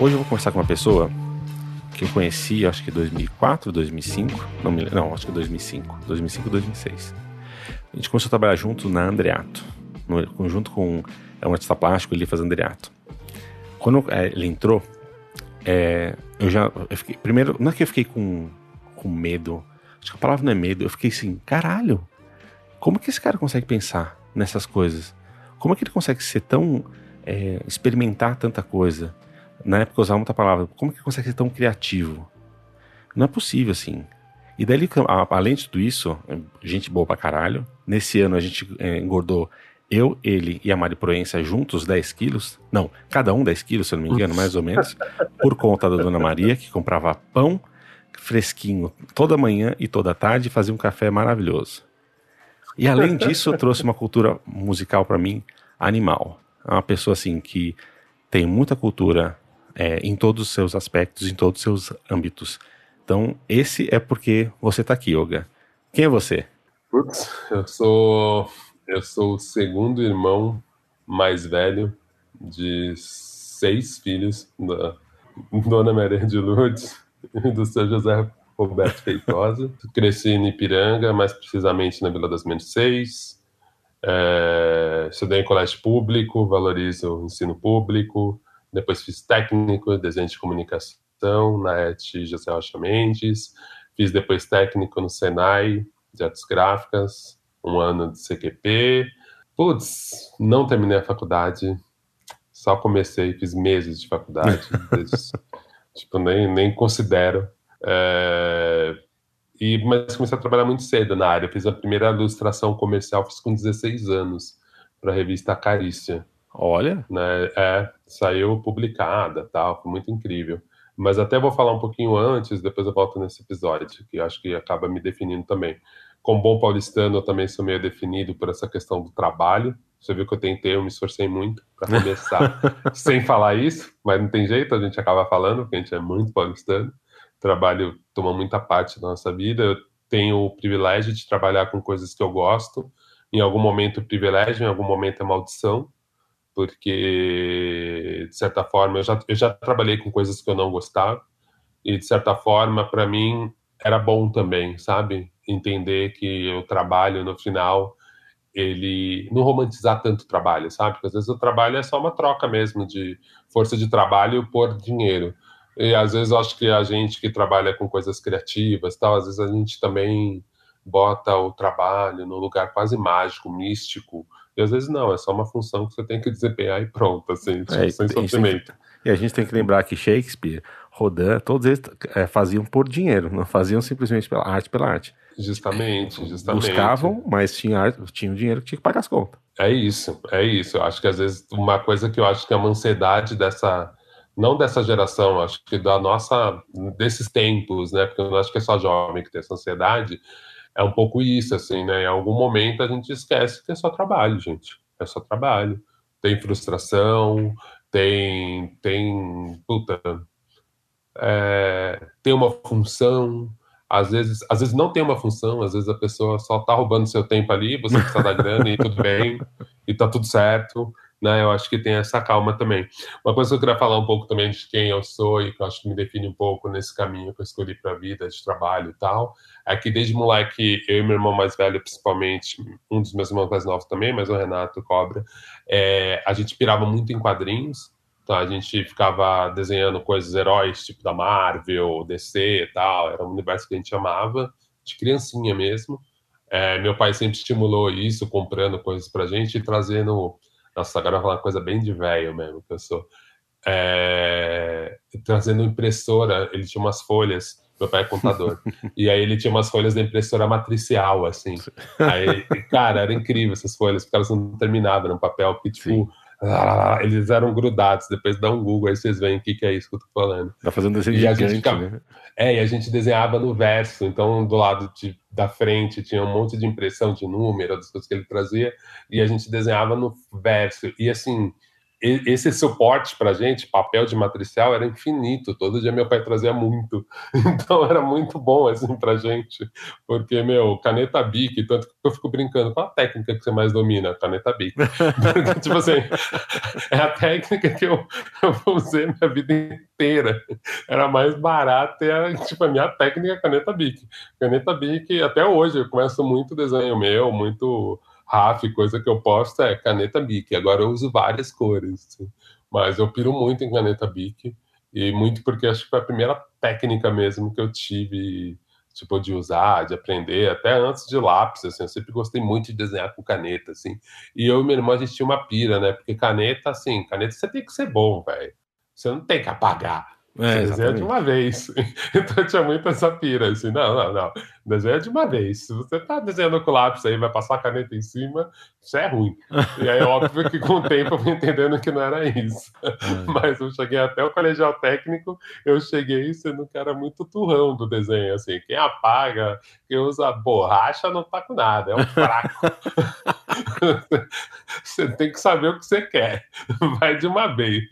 Hoje eu vou conversar com uma pessoa que eu conheci, acho que 2004, 2005, não, me, não acho que 2005, 2005, 2006. A gente começou a trabalhar junto na Andreato, no, junto com é um artista plástico, ele faz Andreato. Quando é, ele entrou, é, eu já, eu fiquei, primeiro, não é que eu fiquei com, com medo, acho que a palavra não é medo, eu fiquei assim, caralho, como que esse cara consegue pensar nessas coisas? Como é que ele consegue ser tão, é, experimentar tanta coisa? Na época eu usava muita palavra. Como que consegue ser tão criativo? Não é possível assim. E daí, além de tudo isso, gente boa pra caralho. Nesse ano a gente é, engordou eu, ele e a Mari Proença juntos 10 quilos. Não, cada um 10 quilos, se eu não me engano, mais ou menos. Por conta da Dona Maria, que comprava pão fresquinho toda manhã e toda tarde e fazia um café maravilhoso. E além disso, trouxe uma cultura musical para mim animal. É uma pessoa assim que tem muita cultura é, em todos os seus aspectos, em todos os seus âmbitos. Então, esse é porque você está aqui, Yoga. Quem é você? Putz, eu sou eu sou o segundo irmão mais velho de seis filhos da Dona Maria de Lourdes e do seu José Roberto Feitosa. Cresci em Ipiranga, mais precisamente na Vila das Mercês. É, estudei em colégio público, valorizo o ensino público, depois fiz técnico, desenho de comunicação na ET José Rocha Mendes, fiz depois técnico no Senai de artes gráficas, um ano de CQP. Putz, não terminei a faculdade, só comecei, fiz meses de faculdade, tipo, nem, nem considero. É, e, mas comecei a trabalhar muito cedo na área, fiz a primeira ilustração comercial, fiz com 16 anos, para a revista Carícia. Olha. Né? É, saiu publicada, tal, foi muito incrível. Mas até vou falar um pouquinho antes, depois eu volto nesse episódio, que acho que acaba me definindo também. Como bom paulistano, eu também sou meio definido por essa questão do trabalho. Você viu que eu tentei, eu me esforcei muito para começar sem falar isso, mas não tem jeito, a gente acaba falando, porque a gente é muito paulistano. Trabalho toma muita parte da nossa vida. Eu tenho o privilégio de trabalhar com coisas que eu gosto. Em algum momento, privilégio, em algum momento, é maldição porque de certa forma eu já, eu já trabalhei com coisas que eu não gostava e de certa forma para mim era bom também, sabe? Entender que o trabalho no final ele não romantizar tanto o trabalho, sabe? Porque às vezes o trabalho é só uma troca mesmo de força de trabalho por dinheiro. E às vezes eu acho que a gente que trabalha com coisas criativas, tal, às vezes a gente também bota o trabalho num lugar quase mágico, místico, e às vezes não, é só uma função que você tem que desempenhar e pronto, assim, tipo, é, sem sofrimento. E a gente tem que lembrar que Shakespeare, Rodin, todos eles é, faziam por dinheiro, não faziam simplesmente pela arte pela arte. Justamente, justamente. Buscavam, mas tinha, tinha o dinheiro que tinha que pagar as contas. É isso, é isso. Eu acho que às vezes uma coisa que eu acho que é uma ansiedade dessa, não dessa geração, acho que da nossa, desses tempos, né? Porque eu não acho que é só jovem que tem essa ansiedade, é um pouco isso, assim, né? Em algum momento a gente esquece que é só trabalho, gente. É só trabalho. Tem frustração, tem. tem. Puta. É, tem uma função. Às vezes, às vezes não tem uma função, às vezes a pessoa só tá roubando seu tempo ali, você precisa da grana e tudo bem, e tá tudo certo né? Eu acho que tem essa calma também. Uma coisa que eu queria falar um pouco também de quem eu sou e que eu acho que me define um pouco nesse caminho que eu escolhi para a vida, de trabalho e tal, é que desde moleque, eu e meu irmão mais velho, principalmente, um dos meus irmãos mais novos também, mas o Renato Cobra, é, a gente pirava muito em quadrinhos, tá? a gente ficava desenhando coisas, heróis, tipo da Marvel, DC e tal, era um universo que a gente amava, de criancinha mesmo. É, meu pai sempre estimulou isso, comprando coisas pra gente e trazendo nossa, agora eu vou falar uma coisa bem de velho mesmo, que eu sou. É, trazendo impressora, ele tinha umas folhas Meu pai é contador. e aí ele tinha umas folhas da impressora matricial, assim. Aí, cara, era incrível essas folhas, porque elas não terminavam no papel, que tipo. Ah, eles eram grudados. Depois dá um Google, aí vocês veem o que, que é isso que eu tô falando. Tá fazendo desenho e gigante, ficava... né? É, e a gente desenhava no verso. Então, do lado de, da frente tinha um monte de impressão de número, das coisas que ele trazia, e a gente desenhava no verso. E assim, esse suporte para gente, papel de matricial, era infinito. Todo dia meu pai trazia muito. Então era muito bom assim para gente. Porque, meu, caneta Bic, tanto que eu fico brincando, qual a técnica que você mais domina? Caneta Bic. Porque, tipo assim, é a técnica que eu, eu usei minha vida inteira. Era mais barata era, tipo, a minha técnica é caneta Bic. Caneta Bic, até hoje, eu começo muito desenho meu, muito RAF, coisa que eu posto é caneta Bic. Agora eu uso várias cores, mas eu piro muito em caneta Bic e muito porque acho que foi a primeira técnica mesmo que eu tive tipo de usar, de aprender, até antes de lápis, assim, eu sempre gostei muito de desenhar com caneta, assim. E eu e minha irmã a gente tinha uma pira, né? Porque caneta, assim, caneta você tem que ser bom, velho. Você não tem que apagar. É, desenha de uma vez. Então tinha muito essa pira, assim, não, não, não. Desenha de uma vez. Se você tá desenhando com lápis aí, vai passar a caneta em cima, isso é ruim. E aí, óbvio que com o tempo eu fui entendendo que não era isso. É. Mas eu cheguei até o colegial técnico, eu cheguei sendo um cara muito turrão do desenho, assim. Quem apaga, quem usa borracha não tá com nada, é um fraco. você tem que saber o que você quer. Vai de uma vez.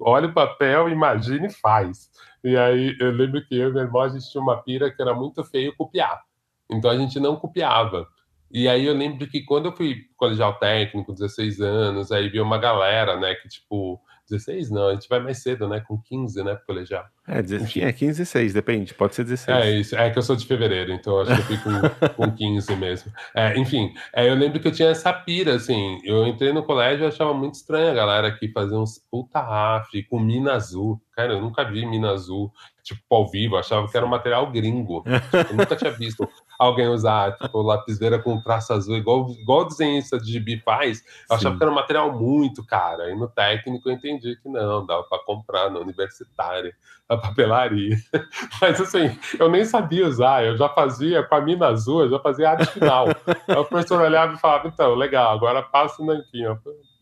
Olha o papel, imagine e faz. E aí eu lembro que eu e meu irmão a gente tinha uma pira que era muito feio copiar. Então a gente não copiava. E aí eu lembro que quando eu fui colegial técnico, 16 anos, aí vi uma galera, né, que tipo 16 não, a gente vai mais cedo, né? Com 15, né? Pro colegial. É, 16, é 15, 16, depende, pode ser 16. É isso, é que eu sou de fevereiro, então acho que eu fico com, com 15 mesmo. É, enfim, é, eu lembro que eu tinha essa pira, assim, eu entrei no colégio e achava muito estranho a galera que fazia uns puta raf com mina azul. Cara, eu nunca vi mina azul, tipo, ao vivo, achava que era um material gringo. Eu nunca tinha visto alguém usar, tipo, lapiseira com traço azul, igual, igual desenhista de gibi faz. Eu achava que era um material muito caro. Aí no técnico eu entendi que não, dava para comprar no universitário, na papelaria. Mas assim, eu nem sabia usar, eu já fazia com a mina azul, eu já fazia arte final. Aí o professor olhava e falava, então, legal, agora passa o nanquinho.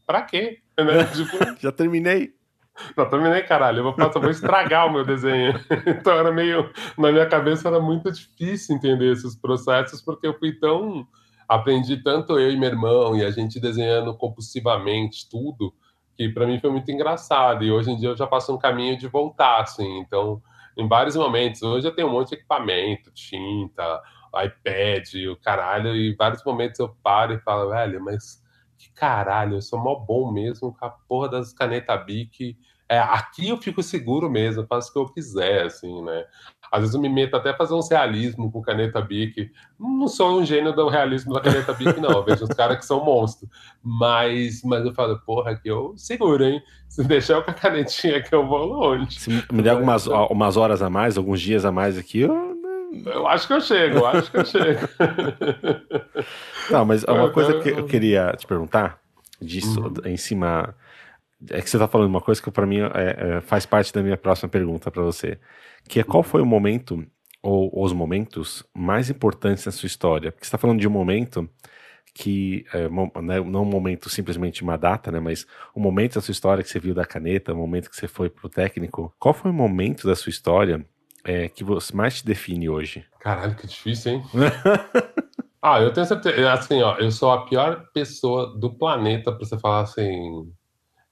Pra quê? Né? Tipo... já terminei. Não, terminei, caralho. Eu vou, passar, vou estragar o meu desenho. Então era meio. Na minha cabeça era muito difícil entender esses processos, porque eu fui tão. Aprendi tanto eu e meu irmão, e a gente desenhando compulsivamente tudo, que para mim foi muito engraçado. E hoje em dia eu já passo um caminho de voltar, assim. Então, em vários momentos, hoje eu tenho um monte de equipamento, tinta, iPad, o caralho, e em vários momentos eu paro e falo, velho, mas que caralho, eu sou mó bom mesmo com a porra das canetas Bic. É, aqui eu fico seguro mesmo, faço o que eu quiser, assim, né? Às vezes eu me meto até a fazer uns realismo com caneta Bic. Não sou um gênio do realismo da caneta Bic, não. Eu vejo os caras que são monstros. Mas, mas eu falo, porra, aqui eu seguro, hein? Se deixar eu com a canetinha que eu vou longe. Se me der algumas umas horas a mais, alguns dias a mais aqui, eu eu acho que eu chego, eu acho que eu chego. Não, mas uma coisa que eu queria te perguntar, disso, uhum. em cima. É que você está falando uma coisa que para mim é, é, faz parte da minha próxima pergunta para você, que é qual foi o momento ou os momentos mais importantes na sua história? Porque você está falando de um momento que é, né, não um momento simplesmente uma data, né, mas o um momento da sua história que você viu da caneta, o um momento que você foi pro técnico. Qual foi o momento da sua história é, que você mais te define hoje? Caralho, que difícil, hein? ah, eu tenho certeza. Assim, ó, eu sou a pior pessoa do planeta para você falar assim.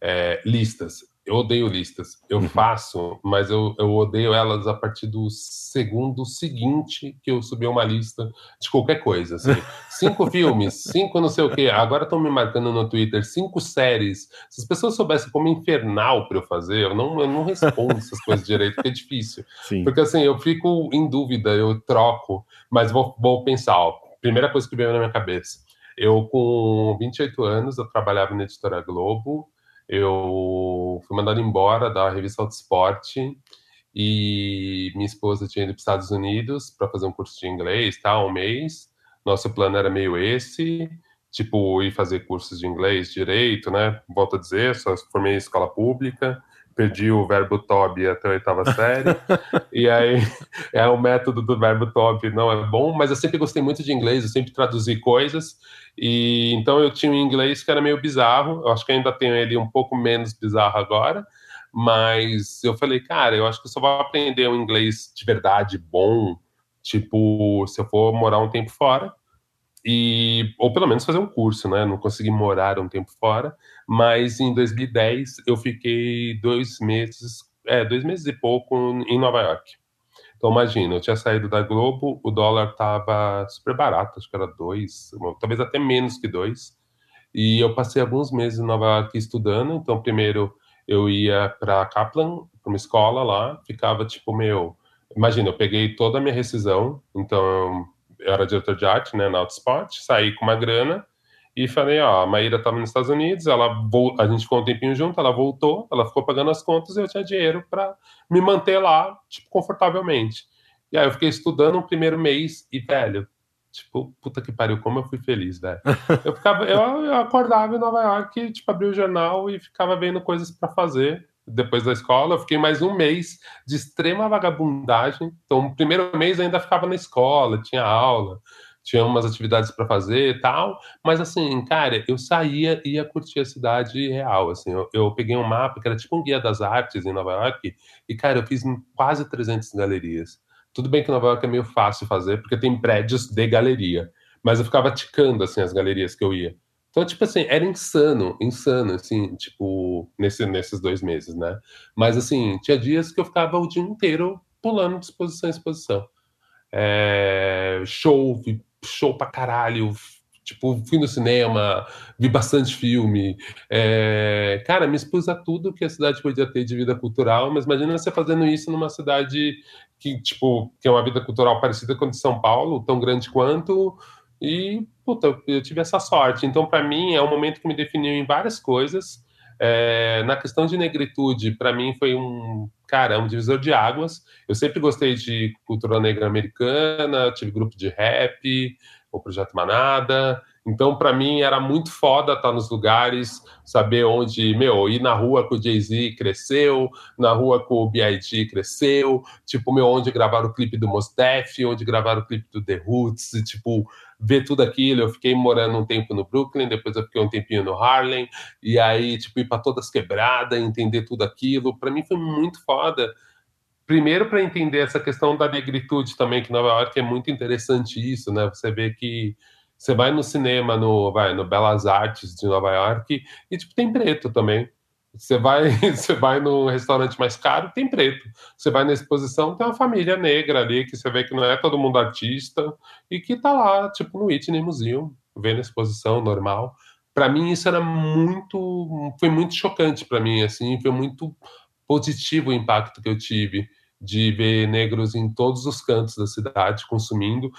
É, listas eu odeio listas. Eu uhum. faço, mas eu, eu odeio elas a partir do segundo seguinte que eu subir uma lista de qualquer coisa. Assim. cinco filmes, cinco não sei o quê. Agora estão me marcando no Twitter, cinco séries. Se as pessoas soubessem como infernal para eu fazer, eu não, eu não respondo essas coisas direito, porque é difícil. Sim. Porque assim, eu fico em dúvida, eu troco, mas vou, vou pensar, ó, primeira coisa que veio na minha cabeça. Eu, com 28 anos, eu trabalhava na editora Globo, eu fui mandado embora da revista Auto Esporte e minha esposa tinha ido para os Estados Unidos para fazer um curso de inglês, tá, um mês. Nosso plano era meio esse, tipo, ir fazer cursos de inglês direito, né? Volto a dizer, só formei em escola pública. Perdi o verbo tobe até a oitava série. e aí é o método do verbo tobe não é bom, mas eu sempre gostei muito de inglês, eu sempre traduzi coisas. E então eu tinha um inglês que era meio bizarro. Eu acho que ainda tenho ele um pouco menos bizarro agora, mas eu falei, cara, eu acho que eu só vou aprender um inglês de verdade bom, tipo, se eu for morar um tempo fora e ou pelo menos fazer um curso, né? Não consegui morar um tempo fora, mas em 2010 eu fiquei dois meses, é, dois meses e pouco em Nova York. Então imagina, eu tinha saído da Globo, o dólar estava super barato, acho que era dois, talvez até menos que dois, e eu passei alguns meses em Nova York estudando. Então primeiro eu ia para Kaplan, para uma escola lá, ficava tipo meu, imagina, eu peguei toda a minha rescisão, então eu era diretor de arte, né, na Outspot, saí com uma grana e falei, ó, a Maíra estava nos Estados Unidos, ela a gente ficou um tempinho junto, ela voltou, ela ficou pagando as contas e eu tinha dinheiro para me manter lá, tipo, confortavelmente. E aí eu fiquei estudando um primeiro mês e, velho, tipo, puta que pariu, como eu fui feliz, velho. Eu ficava, eu, eu acordava em Nova York, tipo, abria o jornal e ficava vendo coisas para fazer depois da escola, eu fiquei mais um mês de extrema vagabundagem. Então, o primeiro mês ainda ficava na escola, tinha aula, tinha umas atividades para fazer e tal. Mas, assim, cara, eu saía e ia curtir a cidade real. Assim, eu, eu, peguei um mapa que era tipo um guia das artes em Nova York, e, cara, eu fiz quase 300 galerias. Tudo bem que Nova York é meio fácil fazer, porque tem prédios de galeria. Mas eu ficava ticando, assim, as galerias que eu ia. Então, tipo assim, era insano, insano, assim, tipo, nesse, nesses dois meses, né? Mas, assim, tinha dias que eu ficava o dia inteiro pulando de exposição em exposição. É, show, show pra caralho, tipo, fui no cinema, vi bastante filme. É, cara, me expus a tudo que a cidade podia ter de vida cultural, mas imagina você fazendo isso numa cidade que, tipo, que é uma vida cultural parecida com a de São Paulo, tão grande quanto, e, puta, eu tive essa sorte. Então, para mim, é um momento que me definiu em várias coisas. É, na questão de negritude, para mim foi um, cara, um divisor de águas. Eu sempre gostei de cultura negra americana, tive grupo de rap, o Projeto Manada. Então, para mim, era muito foda estar nos lugares, saber onde, meu, ir na rua com o Jay-Z cresceu, na rua com o B.I.G. cresceu, tipo, meu, onde gravar o clipe do Mos Def, onde gravar o clipe do The Roots, e, tipo, ver tudo aquilo. Eu fiquei morando um tempo no Brooklyn, depois eu fiquei um tempinho no Harlem, e aí, tipo, ir para todas quebradas, entender tudo aquilo. Para mim foi muito foda. Primeiro, para entender essa questão da negritude também, que Nova York é muito interessante isso, né? Você vê que você vai no cinema, no, vai, no Belas Artes de Nova York, e, tipo, tem preto também. Você vai, você vai no restaurante mais caro, tem preto. Você vai na exposição, tem uma família negra ali, que você vê que não é todo mundo artista, e que tá lá, tipo, no Whitney Museum, vendo a exposição normal. Para mim, isso era muito. Foi muito chocante para mim, assim, foi muito positivo o impacto que eu tive de ver negros em todos os cantos da cidade consumindo.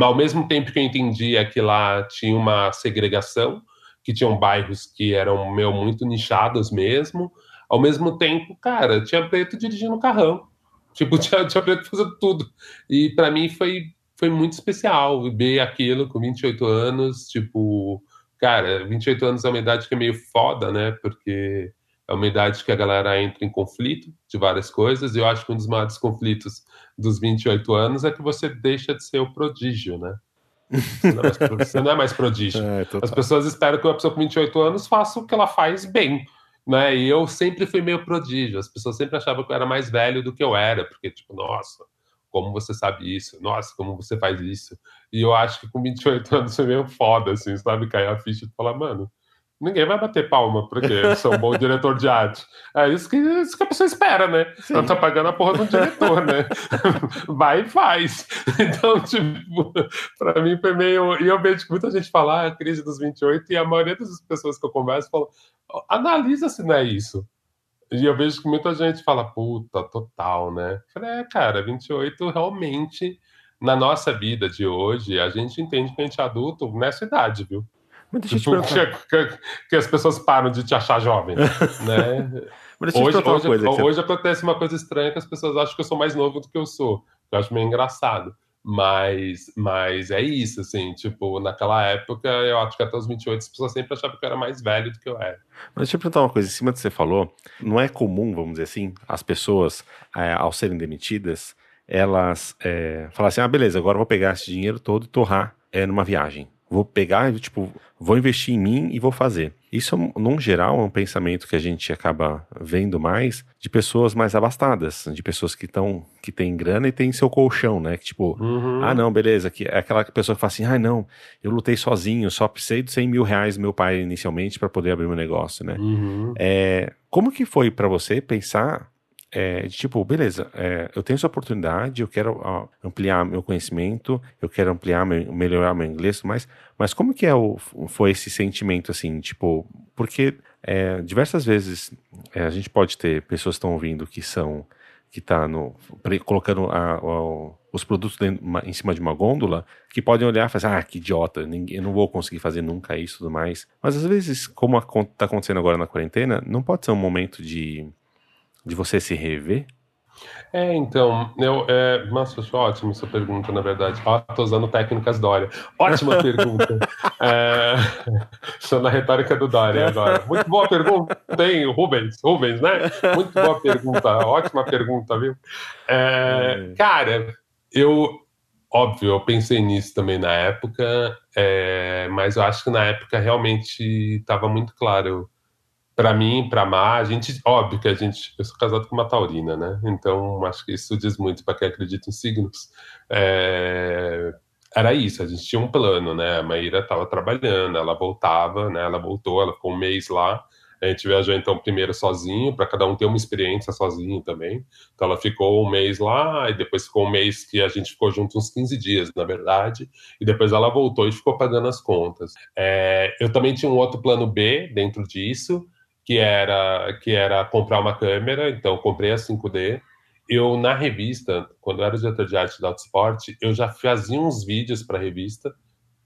Ao mesmo tempo que eu entendia que lá tinha uma segregação, que tinham bairros que eram meu muito nichados mesmo. Ao mesmo tempo, cara, tinha preto dirigindo carrão. Tipo, tinha, tinha preto fazendo tudo. E para mim foi, foi muito especial ver aquilo com 28 anos. Tipo, cara, 28 anos é uma idade que é meio foda, né? Porque é uma idade que a galera entra em conflito de várias coisas. E eu acho que um dos maiores conflitos dos 28 anos é que você deixa de ser o prodígio, né? Você não é mais, você não é mais prodígio. É, As pessoas esperam que uma pessoa com 28 anos faça o que ela faz bem. Né? E eu sempre fui meio prodígio. As pessoas sempre achavam que eu era mais velho do que eu era, porque, tipo, nossa, como você sabe isso? Nossa, como você faz isso? E eu acho que com 28 anos foi meio foda, assim, sabe? Cair a ficha e falar, mano, ninguém vai bater palma porque eu sou um bom diretor de arte. É isso que, isso que a pessoa espera, né? Sim. Ela tá pagando a porra do diretor, né? vai e faz. Então, tipo, pra mim foi meio. E eu vejo que muita gente fala ah, a crise dos 28, e a maioria das pessoas que eu converso falam, analisa se não é isso. E eu vejo que muita gente fala, puta, total, né? Eu falei, é, cara, 28 realmente, na nossa vida de hoje, a gente entende que a gente é adulto nessa idade, viu? Muita gente tipo, que, que, as pessoas param de te achar jovem, né? hoje, hoje, hoje acontece uma coisa estranha que as pessoas acham que eu sou mais novo do que eu sou. Eu acho meio engraçado. Mas, mas é isso, assim, tipo, naquela época, eu acho que até os 28 as pessoas sempre achavam que eu era mais velho do que eu era. Mas deixa eu perguntar uma coisa, em cima do que você falou, não é comum, vamos dizer assim, as pessoas, é, ao serem demitidas, elas é, falam assim, ah, beleza, agora eu vou pegar esse dinheiro todo e torrar é, numa viagem. Vou pegar, tipo, vou investir em mim e vou fazer. Isso, num geral, é um pensamento que a gente acaba vendo mais de pessoas mais abastadas, de pessoas que estão que têm grana e têm seu colchão, né? Que tipo, uhum. ah, não, beleza, que é aquela pessoa que fala assim, ah, não, eu lutei sozinho, só precisei de 100 mil reais do meu pai inicialmente para poder abrir meu negócio, né? Uhum. É, como que foi para você pensar é, tipo, beleza, é, eu tenho essa oportunidade, eu quero ó, ampliar meu conhecimento, eu quero ampliar, meu, melhorar meu inglês, mas, mas como que é o, foi esse sentimento, assim, tipo, porque é, diversas vezes é, a gente pode ter pessoas que estão ouvindo que são, que tá no, colocando a, a, os produtos dentro, em cima de uma gôndola, que podem olhar e falar, ah, que idiota, eu não vou conseguir fazer nunca isso e tudo mais. Mas às vezes, como está acontecendo agora na quarentena, não pode ser um momento de de você se rever? É, então, eu, é, nossa, acho ótimo essa pergunta, na verdade. Ó, tô usando técnicas Dória. Ótima pergunta. é, estou na retórica do Dória agora. Muito boa pergunta, hein, Rubens? Rubens, né? Muito boa pergunta, ótima pergunta, viu? É, é. cara, eu, óbvio, eu pensei nisso também na época, é, mas eu acho que na época realmente estava muito claro para mim, para Má, a gente, óbvio que a gente, eu sou casado com uma taurina, né? Então acho que isso diz muito para quem acredita em signos. É, era isso, a gente tinha um plano, né? A Maíra estava trabalhando, ela voltava, né? Ela voltou, ela ficou um mês lá. A gente viajou então primeiro sozinho, para cada um ter uma experiência sozinho também. Então ela ficou um mês lá, e depois ficou um mês que a gente ficou junto uns 15 dias, na verdade, e depois ela voltou e ficou pagando as contas. É, eu também tinha um outro plano B dentro disso, que era que era comprar uma câmera, então comprei a 5D. Eu na revista, quando eu era diretor de arte da Autosport, eu já fazia uns vídeos para a revista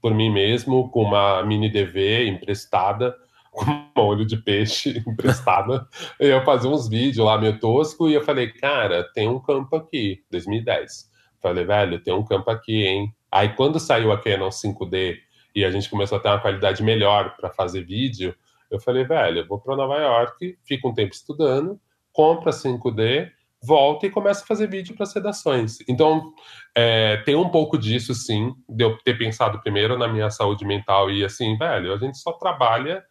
por mim mesmo com uma mini DV emprestada, com um olho de peixe emprestada. eu fazia uns vídeos lá meio tosco e eu falei, cara, tem um campo aqui, 2010. Falei, velho, tem um campo aqui, hein? Aí quando saiu a Canon 5D e a gente começou a ter uma qualidade melhor para fazer vídeo, eu falei, velho, eu vou para Nova York, fico um tempo estudando, compra 5D, volta e começa a fazer vídeo para sedações. Então, é, tem um pouco disso, sim, de eu ter pensado primeiro na minha saúde mental e assim, velho, a gente só trabalha.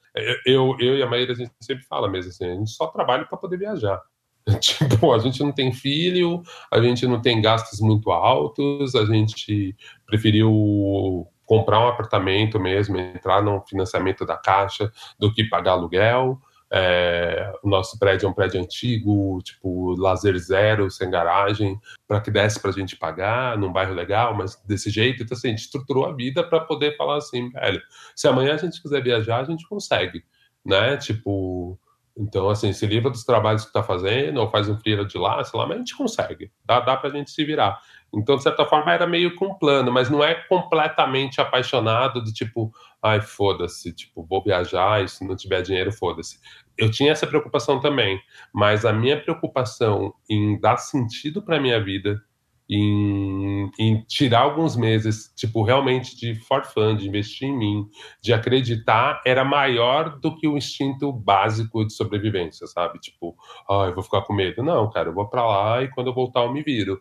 Eu, eu e a Maíra, a gente sempre fala mesmo assim, a gente só trabalha para poder viajar. Tipo, a gente não tem filho, a gente não tem gastos muito altos, a gente preferiu comprar um apartamento mesmo, entrar no financiamento da Caixa, do que pagar aluguel. É, o nosso prédio é um prédio antigo, tipo, lazer zero, sem garagem, para que desse para a gente pagar, num bairro legal, mas desse jeito. Então, assim, a gente estruturou a vida para poder falar assim, velho, se amanhã a gente quiser viajar, a gente consegue, né? Tipo, então, assim, se livra dos trabalhos que está fazendo, ou faz um freela de lá, sei lá, mas a gente consegue, dá, dá para a gente se virar. Então, de certa forma, era meio com um plano, mas não é completamente apaixonado do tipo, ai, foda-se, tipo, vou viajar e se não tiver dinheiro, foda-se. Eu tinha essa preocupação também, mas a minha preocupação em dar sentido para minha vida, em, em, tirar alguns meses, tipo, realmente de for fun, de investir em mim, de acreditar, era maior do que o instinto básico de sobrevivência, sabe? Tipo, ai, eu vou ficar com medo. Não, cara, eu vou para lá e quando eu voltar eu me viro.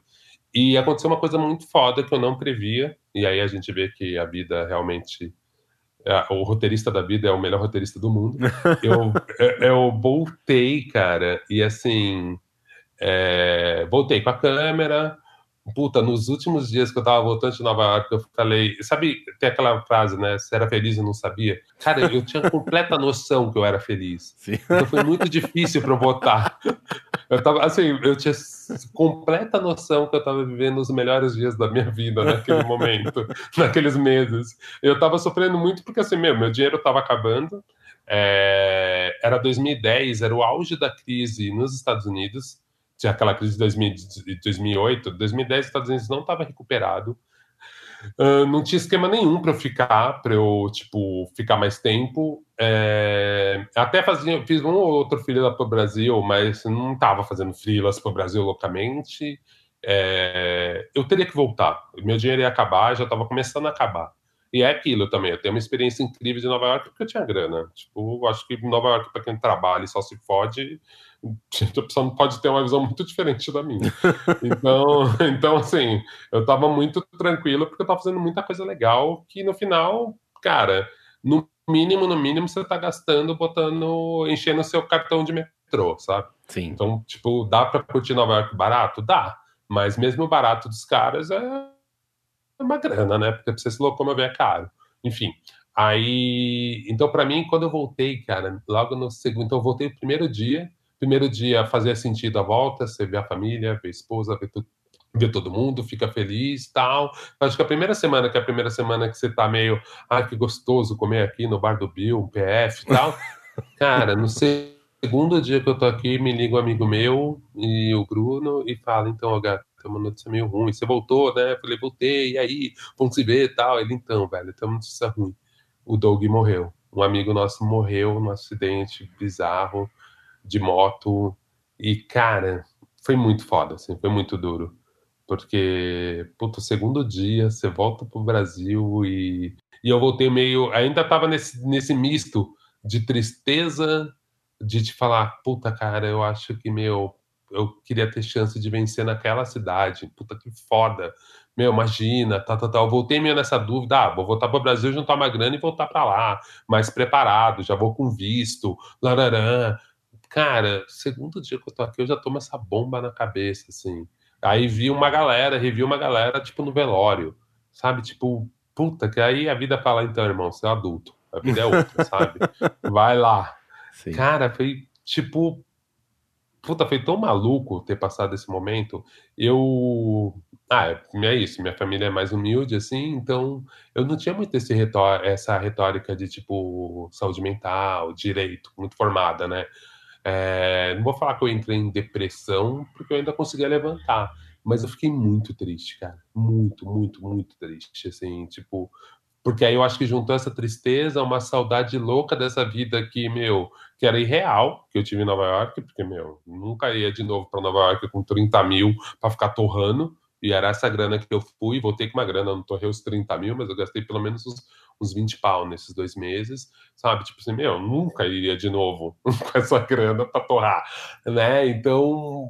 E aconteceu uma coisa muito foda que eu não previa, e aí a gente vê que a vida realmente. É, o roteirista da vida é o melhor roteirista do mundo. Eu, eu, eu voltei, cara, e assim. É, voltei com a câmera, Puta, nos últimos dias que eu tava voltando de Nova York, eu falei, sabe, tem aquela frase, né? Se era feliz e não sabia. Cara, eu tinha completa noção que eu era feliz. Sim. Então foi muito difícil para eu votar. Eu tava, assim, eu tinha completa noção que eu tava vivendo os melhores dias da minha vida naquele momento, naqueles meses. Eu tava sofrendo muito porque, assim, meu, meu dinheiro tava acabando. É, era 2010, era o auge da crise nos Estados Unidos tinha aquela crise de 2008, 2010 os Estados Unidos não estava recuperado, uh, não tinha esquema nenhum para eu ficar, para eu tipo ficar mais tempo. É, até fazia, fiz um ou outro freela para o Brasil, mas não estava fazendo freelas para o Brasil loucamente. é, eu teria que voltar. Meu dinheiro ia acabar, já estava começando a acabar. E é aquilo também, eu tenho uma experiência incrível de Nova York porque eu tinha grana. Tipo, acho que Nova York, para quem trabalha e só se fode, a pessoa pode ter uma visão muito diferente da minha. Então, então assim, eu estava muito tranquilo porque eu estava fazendo muita coisa legal que no final, cara, no mínimo, no mínimo, você está gastando, botando, enchendo o seu cartão de metrô, sabe? Sim. Então, tipo, dá para curtir Nova York barato? Dá. Mas mesmo o barato dos caras é uma grana, né? Porque pra você se locomover é caro. Enfim. Aí, então para mim, quando eu voltei, cara, logo no segundo, então eu voltei o primeiro dia, primeiro dia fazia sentido a volta, você vê a família, vê a esposa, vê, vê todo mundo, fica feliz tal. Acho que a primeira semana, que é a primeira semana que você tá meio, ah, que gostoso comer aqui no bar do Bill, um PF e tal. cara, sei segundo dia que eu tô aqui, me liga um amigo meu e o Bruno e fala, então, gato, tem uma notícia meio ruim. Você voltou, né? Eu falei, voltei, e aí? Vamos se ver e tal. Ele, então, velho, tem uma notícia ruim. O Doug morreu. Um amigo nosso morreu num acidente bizarro de moto. E, cara, foi muito foda, assim, foi muito duro. Porque, puto, segundo dia, você volta pro Brasil e, e eu voltei meio. Ainda tava nesse, nesse misto de tristeza de te falar, puta, cara, eu acho que, meu, eu queria ter chance de vencer naquela cidade, puta que foda. Meu, imagina, tá, tá, tá. Eu voltei meio nessa dúvida, ah, vou voltar para o Brasil, juntar uma grana e voltar para lá, mais preparado, já vou com visto, lararã. Cara, segundo dia que eu tô aqui, eu já tomo essa bomba na cabeça, assim. Aí vi uma galera, revi uma galera, tipo, no velório, sabe? Tipo, puta, que aí a vida fala, então, irmão, você é adulto, a vida é outra, sabe? Vai lá, Sim. Cara, foi tipo. Puta, foi tão maluco ter passado esse momento. Eu. Ah, é, é isso. Minha família é mais humilde, assim, então eu não tinha muito esse retó essa retórica de tipo saúde mental, direito, muito formada, né? É, não vou falar que eu entrei em depressão, porque eu ainda conseguia levantar. Mas eu fiquei muito triste, cara. Muito, muito, muito triste. Assim, tipo, porque aí eu acho que juntou essa tristeza, uma saudade louca dessa vida que, meu, que era irreal, que eu tive em Nova York, porque, meu, nunca ia de novo para Nova York com 30 mil para ficar torrando. E era essa grana que eu fui, voltei com uma grana, não torrei os 30 mil, mas eu gastei pelo menos uns, uns 20 pau nesses dois meses, sabe? Tipo assim, meu, nunca iria de novo com essa grana para torrar, né? Então,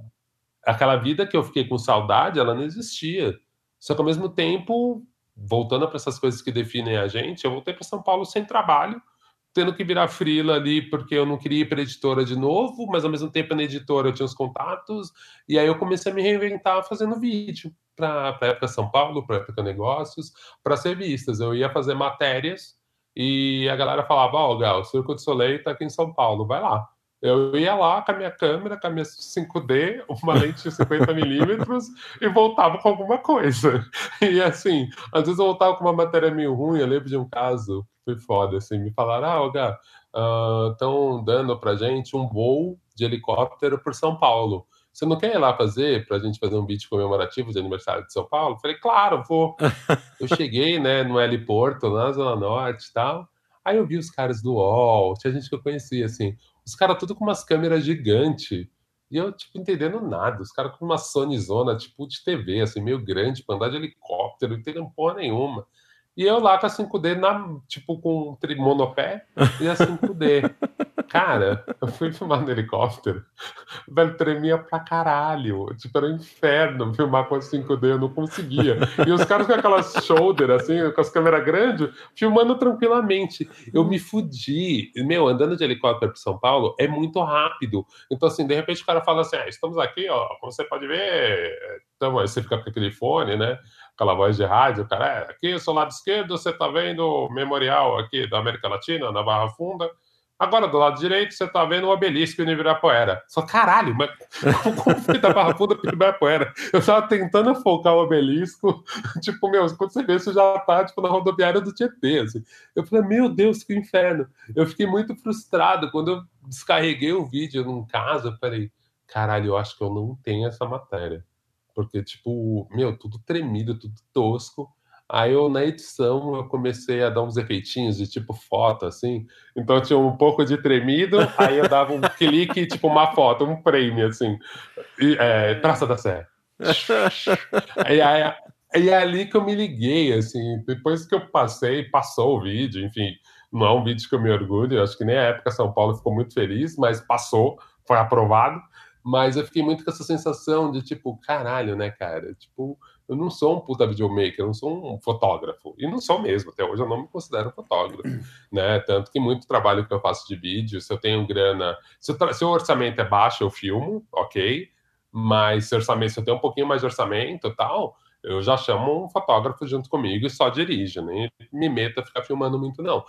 aquela vida que eu fiquei com saudade, ela não existia. Só que ao mesmo tempo, voltando para essas coisas que definem a gente, eu voltei para São Paulo sem trabalho, tendo que virar frila ali porque eu não queria ir para editora de novo, mas ao mesmo tempo na editora eu tinha os contatos, e aí eu comecei a me reinventar fazendo vídeo para a época São Paulo, para a época Negócios, para as revistas. Eu ia fazer matérias e a galera falava: Ó, oh, Gal, o Circo de Soleil está aqui em São Paulo, vai lá. Eu ia lá com a minha câmera, com a minha 5D, uma lente de 50mm e voltava com alguma coisa. E assim, às vezes eu voltava com uma matéria meio ruim. Eu lembro de um caso foi foda. Assim, me falaram: Ah, Olga, estão uh, dando pra gente um voo de helicóptero por São Paulo. Você não quer ir lá fazer pra gente fazer um vídeo comemorativo de aniversário de São Paulo? Eu falei, claro, vou. eu cheguei, né, no heliporto, na Zona Norte e tal. Aí eu vi os caras do UOL, tinha gente que eu conhecia, assim. Os caras tudo com umas câmeras gigantes. E eu, tipo, entendendo nada. Os caras com uma Sony Zona, tipo, de TV, assim, meio grande, pra andar de helicóptero, não entendendo porra nenhuma. E eu lá com a 5D, na, tipo, com um monopé e a 5D. Cara, eu fui filmar no helicóptero, velho, tremia pra caralho. Tipo, era um inferno filmar com a 5D, eu não conseguia. E os caras com aquelas shoulder, assim, com as câmeras grandes, filmando tranquilamente. Eu me fudi. Meu, andando de helicóptero para São Paulo é muito rápido. Então, assim, de repente o cara fala assim: ah, estamos aqui, ó, como você pode ver. Então, você fica com aquele fone, né? aquela voz de rádio, cara, é, aqui seu lado esquerdo você está vendo o memorial aqui da América Latina, na Barra Funda. Agora, do lado direito, você está vendo o obelisco em Ibirapuera. Só, caralho, mas como foi da Funda para Ibirapuera? Eu estava tentando focar o obelisco, tipo, meu, quando você vê, você já está tipo, na rodoviária do Tietê, assim. Eu falei, meu Deus, que inferno. Eu fiquei muito frustrado quando eu descarreguei o vídeo num caso, eu falei, caralho, eu acho que eu não tenho essa matéria porque, tipo, meu, tudo tremido, tudo tosco. Aí eu, na edição, eu comecei a dar uns efeitinhos de tipo foto, assim. Então tinha um pouco de tremido, aí eu dava um clique, tipo uma foto, um frame, assim. E, é, Praça da Sé. e, aí, e é ali que eu me liguei, assim, depois que eu passei, passou o vídeo, enfim, não é um vídeo que eu me orgulho, eu acho que nem a época São Paulo ficou muito feliz, mas passou, foi aprovado, mas eu fiquei muito com essa sensação de tipo, caralho, né, cara? Tipo, eu não sou um puta videomaker, eu não sou um fotógrafo. E não sou mesmo, até hoje eu não me considero fotógrafo, né? Tanto que muito trabalho que eu faço de vídeo, se eu tenho grana, se, o, se o orçamento é baixo, eu filmo, ok, mas se, orçamento, se eu tenho um pouquinho mais de orçamento e tal, eu já chamo um fotógrafo junto comigo e só dirijo, nem me meto a ficar filmando muito, não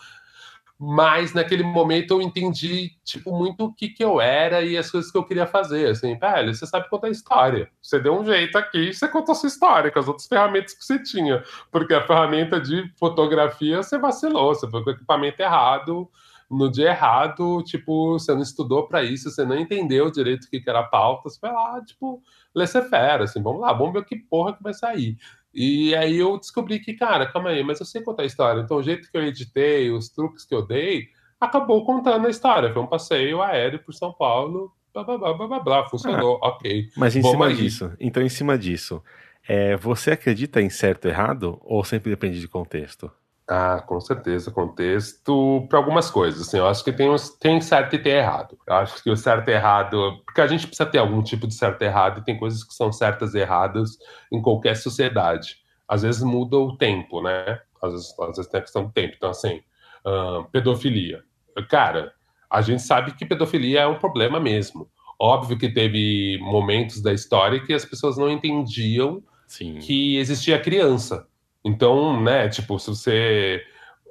mas naquele momento eu entendi, tipo, muito o que que eu era e as coisas que eu queria fazer, assim, velho, você sabe contar história, você deu um jeito aqui, você contou sua história com as outras ferramentas que você tinha, porque a ferramenta de fotografia você vacilou, você foi com o equipamento errado, no dia errado, tipo, você não estudou para isso, você não entendeu direito o que, que era a pauta, você foi lá, tipo, laissez-faire, assim, vamos lá, vamos ver que porra que vai sair. E aí eu descobri que, cara, calma aí, mas eu sei contar a história. Então o jeito que eu editei, os truques que eu dei, acabou contando a história. Foi um passeio aéreo por São Paulo, blá blá blá blá blá, funcionou, ah, ok. Mas em cima aí. disso, então em cima disso, é, você acredita em certo e errado ou sempre depende de contexto? Ah, com certeza, contexto para algumas coisas. Assim, eu acho que tem, uns, tem certo e tem errado. Eu acho que o certo e errado. Porque a gente precisa ter algum tipo de certo e errado, e tem coisas que são certas e erradas em qualquer sociedade. Às vezes muda o tempo, né? Às vezes, às vezes tem a questão do tempo. Então, assim, uh, pedofilia. Cara, a gente sabe que pedofilia é um problema mesmo. Óbvio que teve momentos da história que as pessoas não entendiam Sim. que existia criança. Então, né, tipo, se você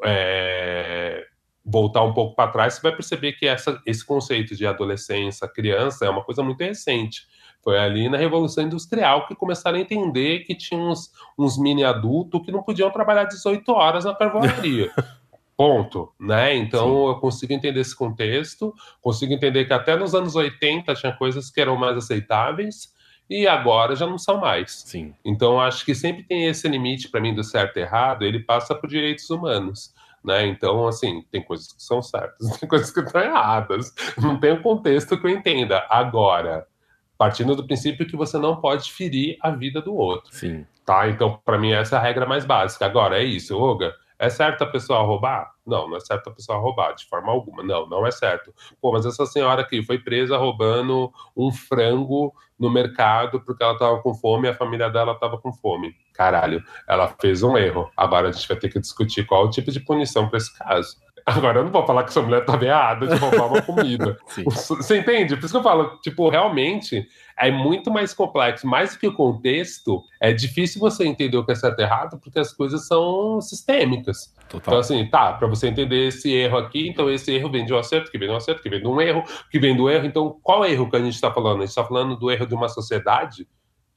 é, voltar um pouco para trás, você vai perceber que essa, esse conceito de adolescência, criança, é uma coisa muito recente. Foi ali na Revolução Industrial que começaram a entender que tinha uns, uns mini adultos que não podiam trabalhar 18 horas na carvoaria. Ponto, né? Então Sim. eu consigo entender esse contexto, consigo entender que até nos anos 80 tinha coisas que eram mais aceitáveis, e agora já não são mais. Sim. Então acho que sempre tem esse limite para mim do certo e errado, ele passa por direitos humanos. Né? Então, assim, tem coisas que são certas, tem coisas que estão erradas. Não tem um contexto que eu entenda. Agora, partindo do princípio que você não pode ferir a vida do outro. Sim. Tá? Então, para mim, essa é a regra mais básica. Agora, é isso, Olga. É certo a pessoa roubar? Não, não é certo a pessoa roubar, de forma alguma. Não, não é certo. Pô, mas essa senhora aqui foi presa roubando um frango no mercado porque ela estava com fome e a família dela estava com fome. Caralho, ela fez um erro. Agora a gente vai ter que discutir qual o tipo de punição para esse caso. Agora, eu não vou falar que essa mulher tá errada de roubar uma comida. Você entende? Por isso que eu falo, tipo, realmente é muito mais complexo. Mais do que o contexto, é difícil você entender o que é certo e errado, porque as coisas são sistêmicas. Total. Então, assim, tá, para você entender esse erro aqui, então esse erro vem de um acerto, que vem de um acerto, que vem de um erro, que vem do erro. Então, qual erro que a gente está falando? A gente está falando do erro de uma sociedade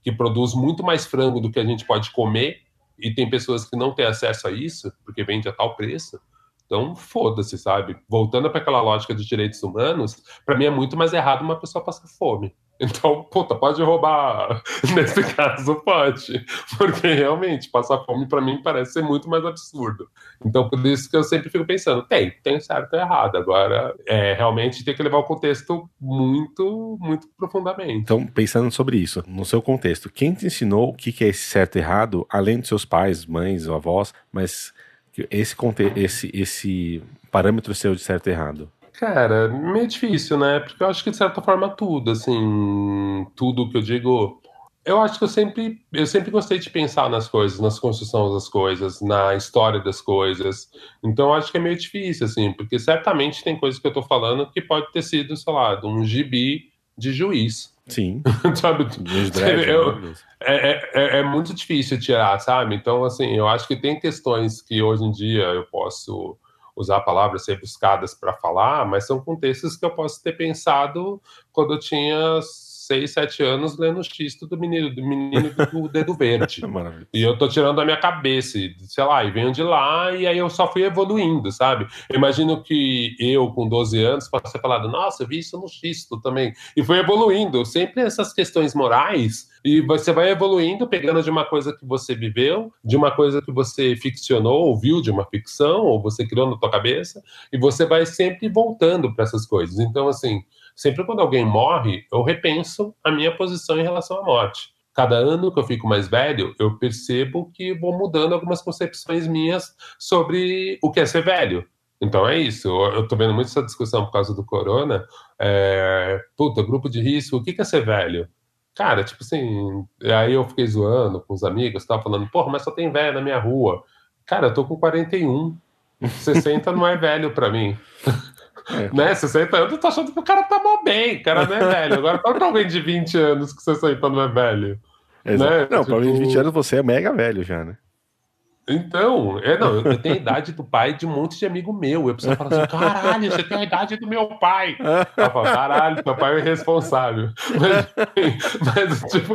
que produz muito mais frango do que a gente pode comer, e tem pessoas que não têm acesso a isso, porque vende a tal preço. Então, foda-se, sabe? Voltando para aquela lógica de direitos humanos, para mim é muito mais errado uma pessoa passar fome. Então, puta, pode roubar. Nesse caso, pode. Porque realmente, passar fome para mim parece ser muito mais absurdo. Então, por isso que eu sempre fico pensando: tem, tem certo e errado. Agora, é, realmente tem que levar o contexto muito, muito profundamente. Então, pensando sobre isso, no seu contexto, quem te ensinou o que é esse certo e errado, além dos seus pais, mães ou avós, mas esse, esse, esse parâmetro seu de certo e errado? Cara, meio difícil, né? Porque eu acho que de certa forma tudo, assim, tudo que eu digo. Eu acho que eu sempre, eu sempre gostei de pensar nas coisas, nas construções das coisas, na história das coisas. Então eu acho que é meio difícil, assim, porque certamente tem coisas que eu tô falando que pode ter sido, sei lá, um gibi de juiz. Sim. sabe? eu, é, é, é, é, muito difícil tirar, sabe? Então, assim, eu acho que tem questões que hoje em dia eu posso usar palavras ser buscadas para falar, mas são contextos que eu posso ter pensado quando eu tinha seis, sete anos lendo o xisto do menino, do menino do dedo verde. e eu tô tirando da minha cabeça, sei lá, e venho de lá, e aí eu só fui evoluindo, sabe? Eu imagino que eu, com 12 anos, possa ter falado, nossa, eu vi isso no xisto também. E foi evoluindo. Sempre essas questões morais, e você vai evoluindo, pegando de uma coisa que você viveu, de uma coisa que você ficcionou, ouviu de uma ficção, ou você criou na tua cabeça, e você vai sempre voltando para essas coisas. Então, assim, sempre quando alguém morre, eu repenso a minha posição em relação à morte. cada ano que eu fico mais velho, eu percebo que vou mudando algumas concepções minhas sobre o que é ser velho. Então é isso. Eu tô vendo muito essa discussão por causa do corona. É, puta, grupo de risco, o que é ser velho? Cara, tipo assim, aí eu fiquei zoando com os amigos, tava falando, porra, mas só tem velho na minha rua. Cara, eu tô com 41. 60 não é velho para mim. É. Né? 60 anos, eu tô achando que o cara tá mal bem, o cara não é velho. Agora, para alguém de 20 anos que 60 não é velho. Exato. Né? Não, tipo... para alguém de 20 anos você é mega velho já, né? Então, é, não, eu, tenho a idade do pai de um monte de amigo meu. Eu preciso falar assim: caralho, você tem a idade do meu pai. Eu falo, caralho, meu pai é irresponsável. Mas, mas, tipo,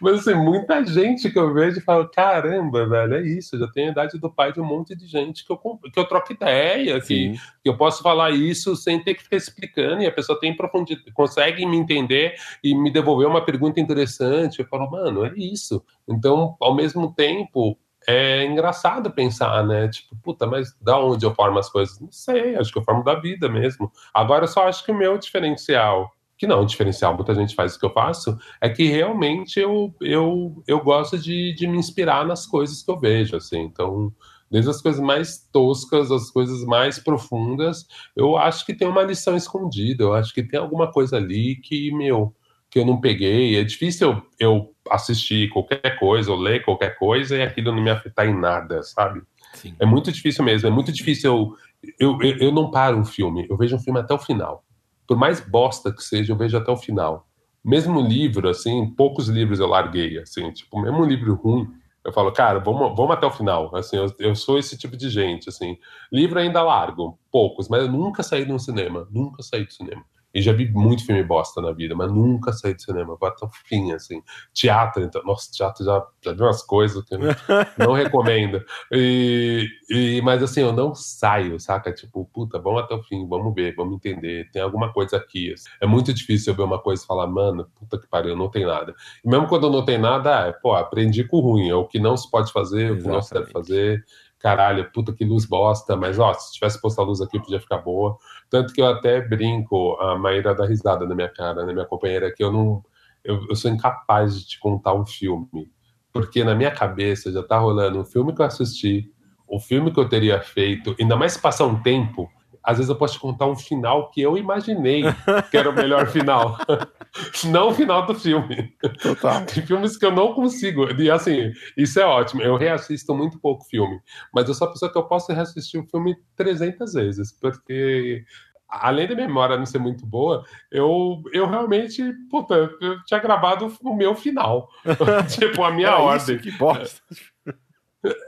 mas assim, muita gente que eu vejo fala: caramba, velho, é isso. Eu já tenho a idade do pai de um monte de gente que eu, que eu troco ideia, que, que eu posso falar isso sem ter que ficar explicando e a pessoa tem profundidade, consegue me entender e me devolver uma pergunta interessante. Eu falo, mano, é isso. Então, ao mesmo tempo, é engraçado pensar, né? Tipo, puta, mas da onde eu formo as coisas? Não sei, acho que eu formo da vida mesmo. Agora eu só acho que o meu diferencial, que não, o diferencial, muita gente faz o que eu faço, é que realmente eu, eu, eu gosto de, de me inspirar nas coisas que eu vejo, assim. Então, desde as coisas mais toscas, as coisas mais profundas, eu acho que tem uma lição escondida, eu acho que tem alguma coisa ali que, meu, que eu não peguei. É difícil eu, eu assistir qualquer coisa ou ler qualquer coisa e aquilo não me afetar em nada, sabe? Sim. É muito difícil mesmo. É muito difícil. Eu, eu, eu não paro um filme, eu vejo um filme até o final. Por mais bosta que seja, eu vejo até o final. Mesmo livro, assim, poucos livros eu larguei, assim, tipo, mesmo um livro ruim, eu falo, cara, vamos, vamos até o final. Assim, eu, eu, sou esse tipo de gente, assim. Livro ainda largo, poucos, mas eu nunca saí de um cinema, nunca saí do cinema. E já vi muito filme bosta na vida, mas nunca saí de cinema, vou até o fim, assim. Teatro, então, nossa, teatro já, já vi umas coisas que eu não, não recomendo. E, e, mas assim, eu não saio, saca? Tipo, puta, vamos até o fim, vamos ver, vamos entender, tem alguma coisa aqui. Assim. É muito difícil eu ver uma coisa e falar, mano, puta que pariu, não tem nada. E mesmo quando não tem nada, é, pô, aprendi com o ruim, é o que não se pode fazer, Exatamente. o que não se deve fazer caralho, puta que luz bosta, mas ó, se tivesse posto a luz aqui podia ficar boa. Tanto que eu até brinco, a Maíra dá risada na minha cara, né, minha companheira, que eu não. Eu, eu sou incapaz de te contar um filme. Porque na minha cabeça já tá rolando um filme que eu assisti, o filme que eu teria feito, ainda mais se passar um tempo, às vezes eu posso te contar um final que eu imaginei que era o melhor final. não o final do filme. Total. Tem filmes que eu não consigo. E assim, isso é ótimo. Eu reassisto muito pouco filme. Mas eu sou a pessoa que eu posso reassistir o um filme 300 vezes. Porque além da memória não ser muito boa, eu, eu realmente, puta, eu tinha gravado o meu final. tipo, a minha é ordem. Isso, que bosta.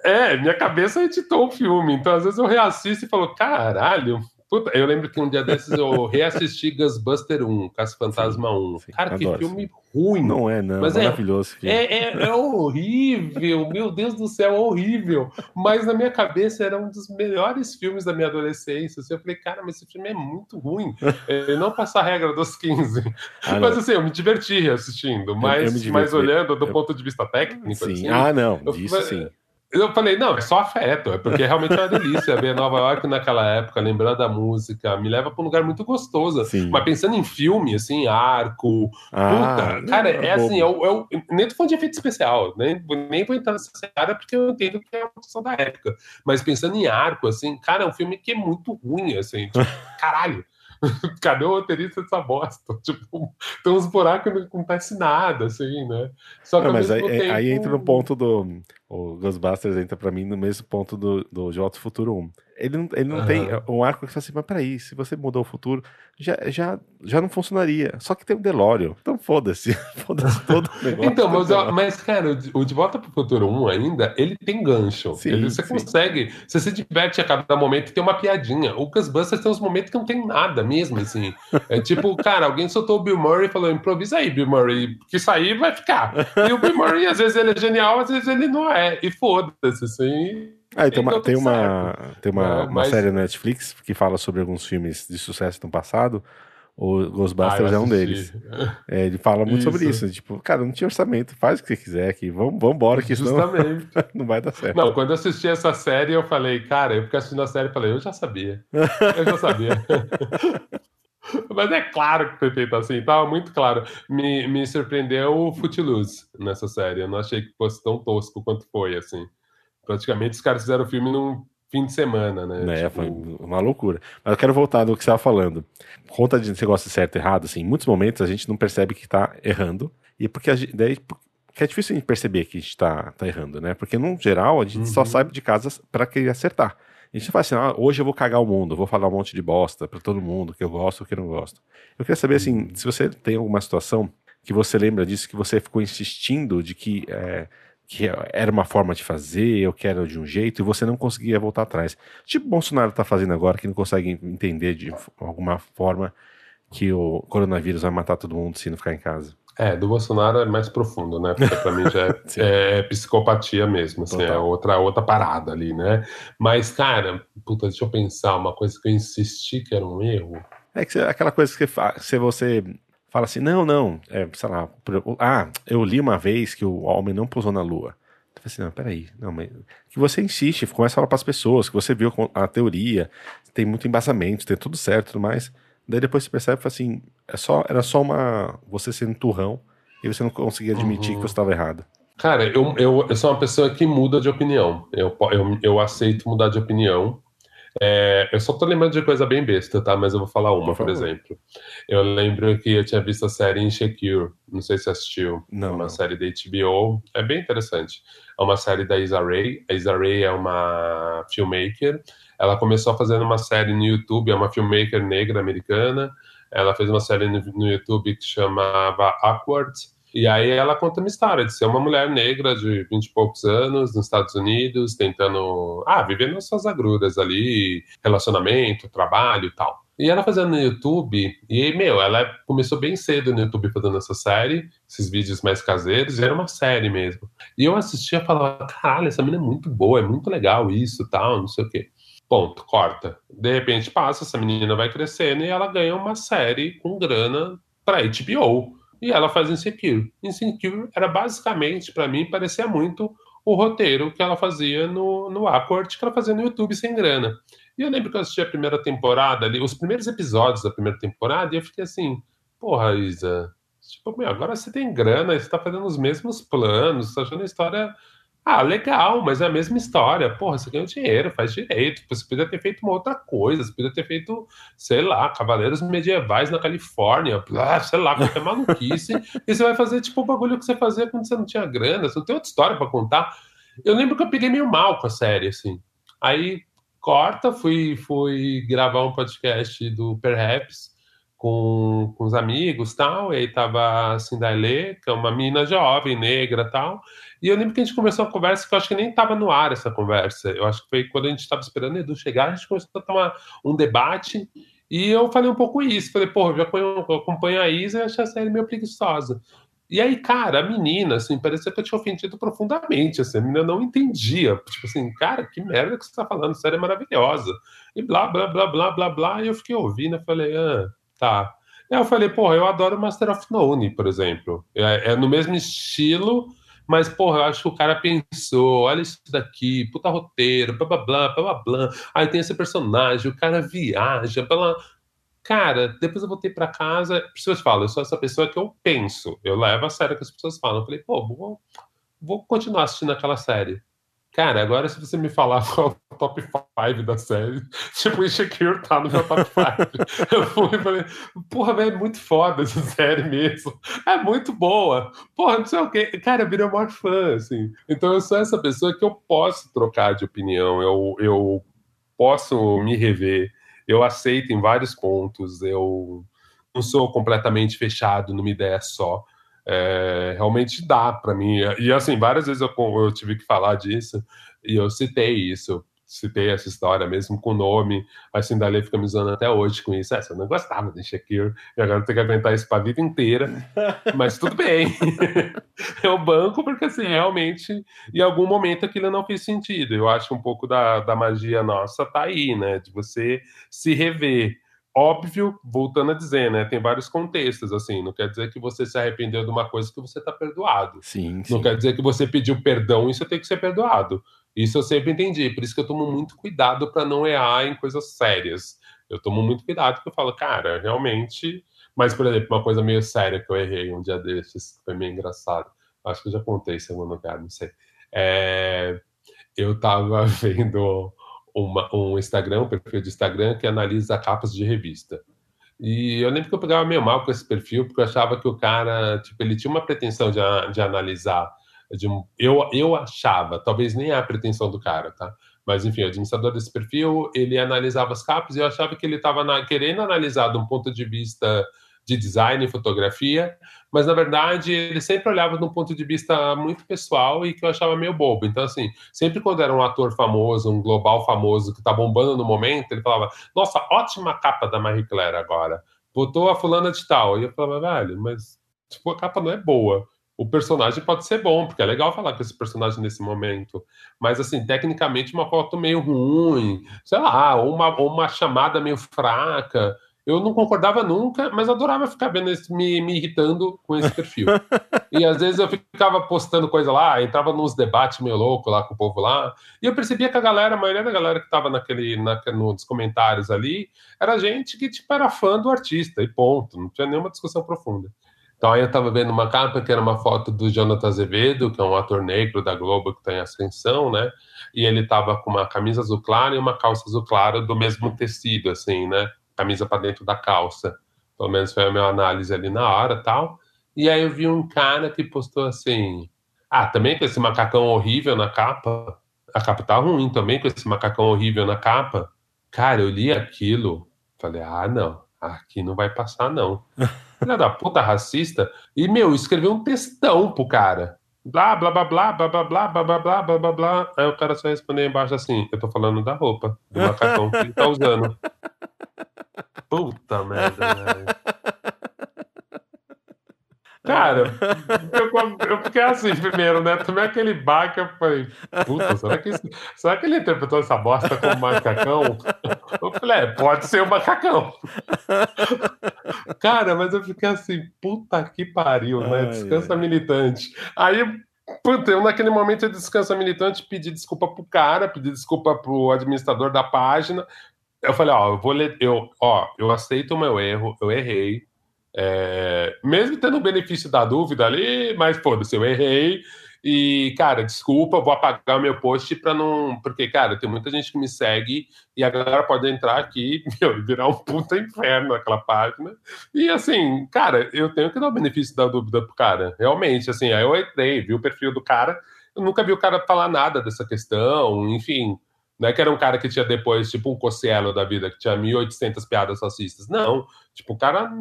É, minha cabeça editou o filme, então às vezes eu reassisto e falo, caralho. Puta, eu lembro que um dia desses eu reassisti Ghostbuster 1, Caça Fantasma 1. Sim, Cara, que filme ruim. Não é, não. Mas é maravilhoso. É, é, é, horrível, meu Deus do céu, horrível. Mas na minha cabeça era um dos melhores filmes da minha adolescência. Assim, eu falei, cara, mas esse filme é muito ruim. Ele não passa a regra dos 15. Ah, mas assim, eu me diverti assistindo, mas, mas olhando do ponto de vista técnico. Sim. Assim, ah, não, isso sim. Eu falei, não, é só afeto, é porque realmente é uma delícia ver Nova York naquela época, lembrando da música, me leva para um lugar muito gostoso. Sim. Mas pensando em filme, assim, arco, ah, puta, cara, é, é assim, eu, eu, nem tô falando de efeito especial, nem, nem vou entrar nessa área porque eu entendo que é uma questão da época. Mas pensando em arco, assim, cara, é um filme que é muito ruim, assim, tipo, caralho. Cadê o roteirista dessa bosta? Tipo, tem uns buracos que não acontece nada, assim, né? Só que não, mas aí, tempo... aí, entra no ponto do. O Ghostbusters entra pra mim no mesmo ponto do, do J Futuro 1. Ele não, ele não uhum. tem um arco que fala assim, mas peraí, se você mudou o futuro, já, já, já não funcionaria. Só que tem um DeLorean. Então foda-se. Foda-se todo o negócio. então, mas, mas, cara, o De Volta pro Futuro 1 ainda, ele tem gancho. Sim, ele, você sim. consegue. Você se diverte a cada momento e tem uma piadinha. O Ghostbusters tem uns momentos que não tem nada mesmo, assim. É tipo, cara, alguém soltou o Bill Murray e falou: improvisa aí, Bill Murray, que isso aí vai ficar. E o Bill Murray, às vezes ele é genial, às vezes ele não é. E foda-se, assim. Ah, tem uma, tem uma, tem uma, uma série na Netflix que fala sobre alguns filmes de sucesso no passado. O Ghostbusters ah, é um deles. É, ele fala muito isso. sobre isso. Tipo, cara, não tinha orçamento, faz o que você quiser aqui. Vamos, vamos embora, que Justamente. Senão não vai dar certo. Não, quando eu assisti essa série, eu falei, cara, eu fiquei assistindo a série e falei, eu já sabia. Eu já sabia. Mas é claro que foi feito assim, tava muito claro. Me, me surpreendeu o Footloose nessa série. Eu não achei que fosse tão tosco quanto foi, assim. Praticamente os caras fizeram o filme num fim de semana, né? É, tipo... foi uma loucura. Mas eu quero voltar no que você estava falando. Conta de você gosta de certo e errado, assim, em muitos momentos a gente não percebe que está errando. E porque a gente, daí porque é difícil a gente perceber que a gente está tá errando, né? Porque, no geral, a gente uhum. só sai de casa para querer acertar. A gente fala assim, ah, hoje eu vou cagar o mundo, vou falar um monte de bosta para todo mundo, que eu gosto, que eu não gosto. Eu queria saber, assim, se você tem alguma situação que você lembra disso, que você ficou insistindo de que, é, que era uma forma de fazer, ou que era de um jeito, e você não conseguia voltar atrás. Tipo o Bolsonaro está fazendo agora, que não consegue entender de alguma forma que o coronavírus vai matar todo mundo se não ficar em casa. É, do Bolsonaro é mais profundo, né? Porque pra mim já é, é psicopatia mesmo, assim, é outra, outra parada ali, né? Mas, cara, puta, deixa eu pensar, uma coisa que eu insisti que era um erro. É que aquela coisa que se você fala assim, não, não, é, sei lá, ah, eu li uma vez que o homem não pousou na lua. Fala assim, não, peraí, não, mas que você insiste, começa a falar para as pessoas, que você viu a teoria, tem muito embasamento, tem tudo certo e tudo mais. Daí depois você percebe assim, é só, era só uma. você sendo turrão e você não conseguia admitir uhum. que você estava errado. Cara, eu, eu, eu sou uma pessoa que muda de opinião. Eu, eu, eu aceito mudar de opinião. É, eu só tô lembrando de coisa bem besta, tá? Mas eu vou falar uma, por, por exemplo. Eu lembro que eu tinha visto a série Insecure. Não sei se assistiu. Não. Uma não. série da HBO. É bem interessante. É uma série da Isa Rae. A Isa Rae é uma filmmaker ela começou fazendo uma série no YouTube, é uma filmmaker negra americana. Ela fez uma série no, no YouTube que chamava Awkward. E aí ela conta uma história de ser uma mulher negra de vinte e poucos anos nos Estados Unidos, tentando, ah, vivendo suas agruras ali, relacionamento, trabalho e tal. E ela fazendo no YouTube, e, meu, ela começou bem cedo no YouTube fazendo essa série, esses vídeos mais caseiros, e era uma série mesmo. E eu assistia e falava, caralho, essa menina é muito boa, é muito legal isso, tal, não sei o quê. Ponto, corta. De repente passa, essa menina vai crescendo e ela ganha uma série com grana para HBO. E ela faz Insecure. Insecure era basicamente, para mim, parecia muito o roteiro que ela fazia no, no Awkward, que ela fazia no YouTube sem grana. E eu lembro que eu assisti a primeira temporada ali, os primeiros episódios da primeira temporada, e eu fiquei assim, porra, Isa, tipo, meu, agora você tem grana, você tá fazendo os mesmos planos, tá achando a história ah, legal, mas é a mesma história. Porra, você ganhou dinheiro, faz direito. Você podia ter feito uma outra coisa. Você podia ter feito, sei lá, Cavaleiros Medievais na Califórnia. sei lá, qualquer maluquice. e você vai fazer, tipo, o bagulho que você fazia quando você não tinha grana. Você não tem outra história para contar. Eu lembro que eu peguei meio mal com a série, assim. Aí, corta, fui, fui gravar um podcast do Perhaps com, com os amigos tal. E aí tava a que é uma menina jovem, negra tal. E eu lembro que a gente começou a conversa que eu acho que nem estava no ar essa conversa. Eu acho que foi quando a gente estava esperando o Edu chegar, a gente começou a tomar um debate. E eu falei um pouco isso. Falei, pô, eu acompanho a Isa e achei a série meio preguiçosa. E aí, cara, a menina, assim, parecia que eu tinha ofendido profundamente, assim, a menina não entendia. Tipo assim, cara, que merda que você tá falando, série é maravilhosa. E blá, blá, blá, blá, blá, blá. E eu fiquei ouvindo, eu falei, ah, tá. Aí eu falei, porra, eu adoro Master of None, por exemplo. É, é no mesmo estilo, mas, porra, eu acho que o cara pensou, olha isso daqui, puta roteiro, blá blá blá, blá blá blá. Aí tem esse personagem, o cara viaja, blá. Cara, depois eu voltei para casa, as pessoas falam, eu sou essa pessoa que eu penso, eu levo a sério o que as pessoas falam. Eu falei, pô, vou, vou continuar assistindo aquela série. Cara, agora se você me falar qual é o top 5 da série, tipo, Insecure tá no meu top 5. eu fui e falei, porra, velho, é muito foda essa série mesmo. É muito boa. Porra, não sei o quê. Cara, virei o maior fã, assim. Então eu sou essa pessoa que eu posso trocar de opinião, eu, eu posso me rever, eu aceito em vários pontos, eu não sou completamente fechado numa ideia só é, realmente dá para mim. E assim, várias vezes eu, eu, tive que falar disso e eu citei isso, citei essa história mesmo com o nome. A Cindalê fica me usando até hoje com isso. Essa, eu não gostava de Shakir e agora tem que aguentar isso para a vida inteira. Mas tudo bem. eu banco porque assim, realmente, em algum momento aquilo não fez sentido. Eu acho um pouco da, da magia nossa tá aí, né? De você se rever óbvio, voltando a dizer, né? Tem vários contextos, assim. Não quer dizer que você se arrependeu de uma coisa que você está perdoado. Sim, sim. Não quer dizer que você pediu perdão e você tem que ser perdoado. Isso eu sempre entendi. Por isso que eu tomo muito cuidado para não errar em coisas sérias. Eu tomo muito cuidado, porque eu falo, cara, realmente. Mas, por exemplo, uma coisa meio séria que eu errei um dia desses, foi meio engraçado. Acho que eu já contei em segundo lugar, não sei. É... Eu tava vendo uma, um Instagram, um perfil de Instagram que analisa capas de revista. E eu lembro que eu pegava meio mal com esse perfil, porque eu achava que o cara, tipo, ele tinha uma pretensão de, de analisar. De, eu, eu achava, talvez nem é a pretensão do cara, tá? Mas, enfim, o administrador desse perfil, ele analisava as capas e eu achava que ele estava querendo analisar de um ponto de vista de design e fotografia, mas na verdade ele sempre olhava de um ponto de vista muito pessoal e que eu achava meio bobo. Então, assim, sempre quando era um ator famoso, um global famoso que tá bombando no momento, ele falava: Nossa, ótima capa da Marie Claire agora. Botou a fulana de tal. E eu falava, velho, mas tipo, a capa não é boa. O personagem pode ser bom, porque é legal falar com esse personagem nesse momento. Mas, assim, tecnicamente, uma foto meio ruim, sei lá, ou uma, ou uma chamada meio fraca. Eu não concordava nunca, mas adorava ficar vendo esse, me, me irritando com esse perfil. e às vezes eu ficava postando coisa lá, entrava nos debates meio louco lá com o povo lá, e eu percebia que a galera, a maioria da galera que estava naquele, na, nos comentários ali, era gente que tipo, era fã do artista, e ponto, não tinha nenhuma discussão profunda. Então aí eu estava vendo uma capa que era uma foto do Jonathan Azevedo, que é um ator negro da Globo que está em ascensão, né? E ele estava com uma camisa azul clara e uma calça azul clara do mesmo tecido, assim, né? Camisa para dentro da calça. Pelo menos foi a minha análise ali na hora tal. E aí eu vi um cara que postou assim: Ah, também com esse macacão horrível na capa. A capa tá ruim também com esse macacão horrível na capa. Cara, eu li aquilo. Falei: Ah, não. Aqui não vai passar, não. Filha da puta racista. E, meu, escreveu um textão pro cara. Blá, blá, blá, blá, blá, blá, blá, blá, blá, blá, blá, blá, blá. Aí o cara só respondeu embaixo assim: Eu tô falando da roupa, do macacão que ele tá usando. Puta merda, velho. Cara, eu, eu, fiquei assim primeiro, né? Também aquele bar que eu falei, puta, será que, isso, será que ele interpretou essa bosta como macacão? Eu falei, é, pode ser um macacão. Cara, mas eu fiquei assim, puta que pariu, né? Descansa militante. Aí, puta, eu naquele momento eu descansa militante, pedi desculpa pro cara, pedi desculpa pro administrador da página, eu falei, ó, eu vou ler, eu, ó, eu aceito o meu erro, eu errei. É, mesmo tendo o benefício da dúvida ali, mas foda-se, eu errei. E, cara, desculpa, vou apagar o meu post para não. Porque, cara, tem muita gente que me segue e a galera pode entrar aqui e virar um puta inferno naquela página. E, assim, cara, eu tenho que dar o benefício da dúvida pro cara. Realmente, assim, aí eu entrei, vi o perfil do cara, eu nunca vi o cara falar nada dessa questão, enfim. Não é que era um cara que tinha depois, tipo um Cossielo da vida, que tinha 1.800 piadas racistas. Não, tipo, o cara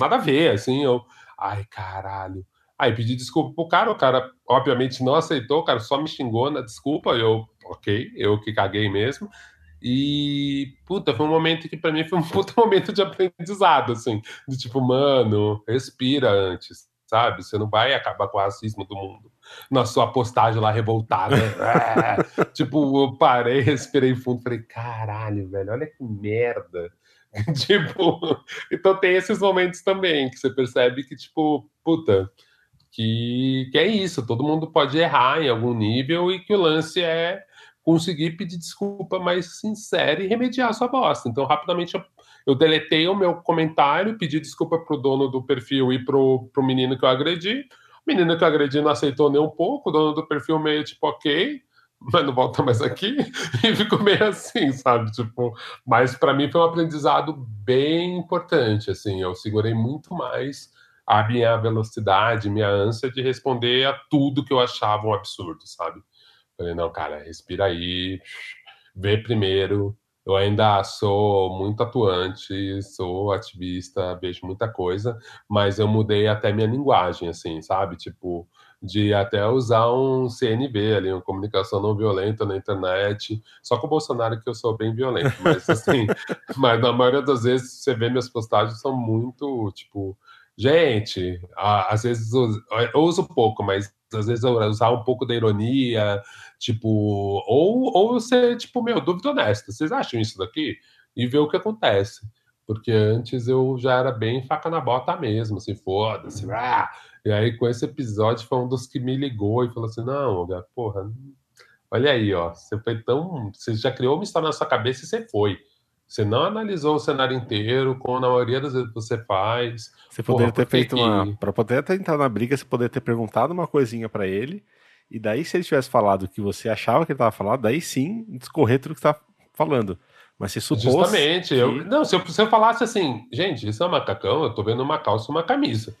nada a ver, assim, eu... Ai, caralho. Aí pedi desculpa pro cara, o cara obviamente não aceitou, o cara só me xingou na desculpa, eu, ok, eu que caguei mesmo. E, puta, foi um momento que para mim foi um puta momento de aprendizado, assim, de tipo, mano, respira antes, sabe? Você não vai acabar com o racismo do mundo na sua postagem lá revoltada. é, tipo, eu parei, respirei fundo, falei, caralho, velho, olha que merda. tipo, então tem esses momentos também que você percebe que, tipo, puta, que, que é isso, todo mundo pode errar em algum nível e que o lance é conseguir pedir desculpa mais sincera e remediar a sua bosta. Então, rapidamente, eu, eu deletei o meu comentário, pedi desculpa pro dono do perfil e pro, pro menino que eu agredi. O menino que eu agredi não aceitou nem um pouco, o dono do perfil meio tipo, ok, mas não volta mais aqui. E ficou meio assim, sabe? Tipo, mas para mim foi um aprendizado bem importante, assim. Eu segurei muito mais a minha velocidade, minha ânsia de responder a tudo que eu achava um absurdo, sabe? Falei, não, cara, respira aí, vê primeiro. Eu ainda sou muito atuante, sou ativista, vejo muita coisa, mas eu mudei até minha linguagem, assim, sabe? Tipo, de até usar um CNV ali, uma comunicação não violenta na internet. Só com o Bolsonaro que eu sou bem violento, mas assim, mas na maioria das vezes você vê minhas postagens são muito, tipo, gente, às vezes eu uso pouco, mas às vezes usar um pouco da ironia, tipo, ou, ou ser, tipo, meu, dúvida honesta, vocês acham isso daqui? E ver o que acontece. Porque antes eu já era bem faca na bota mesmo, assim, foda-se. Ah! E aí, com esse episódio, foi um dos que me ligou e falou assim: não, porra, olha aí, ó, você foi tão. Você já criou uma história na sua cabeça e você foi. Você não analisou o cenário inteiro, como na maioria das vezes você faz. Você poderia ter feito que... uma. Para poder até entrar na briga, você poderia ter perguntado uma coisinha para ele. E daí, se ele tivesse falado o que você achava que ele estava falando, daí sim discorrer tudo que está falando. Mas se supôs. Justamente. Que... Eu, não, se eu, se eu falasse assim, gente, isso é um macacão, eu tô vendo uma calça e uma camisa.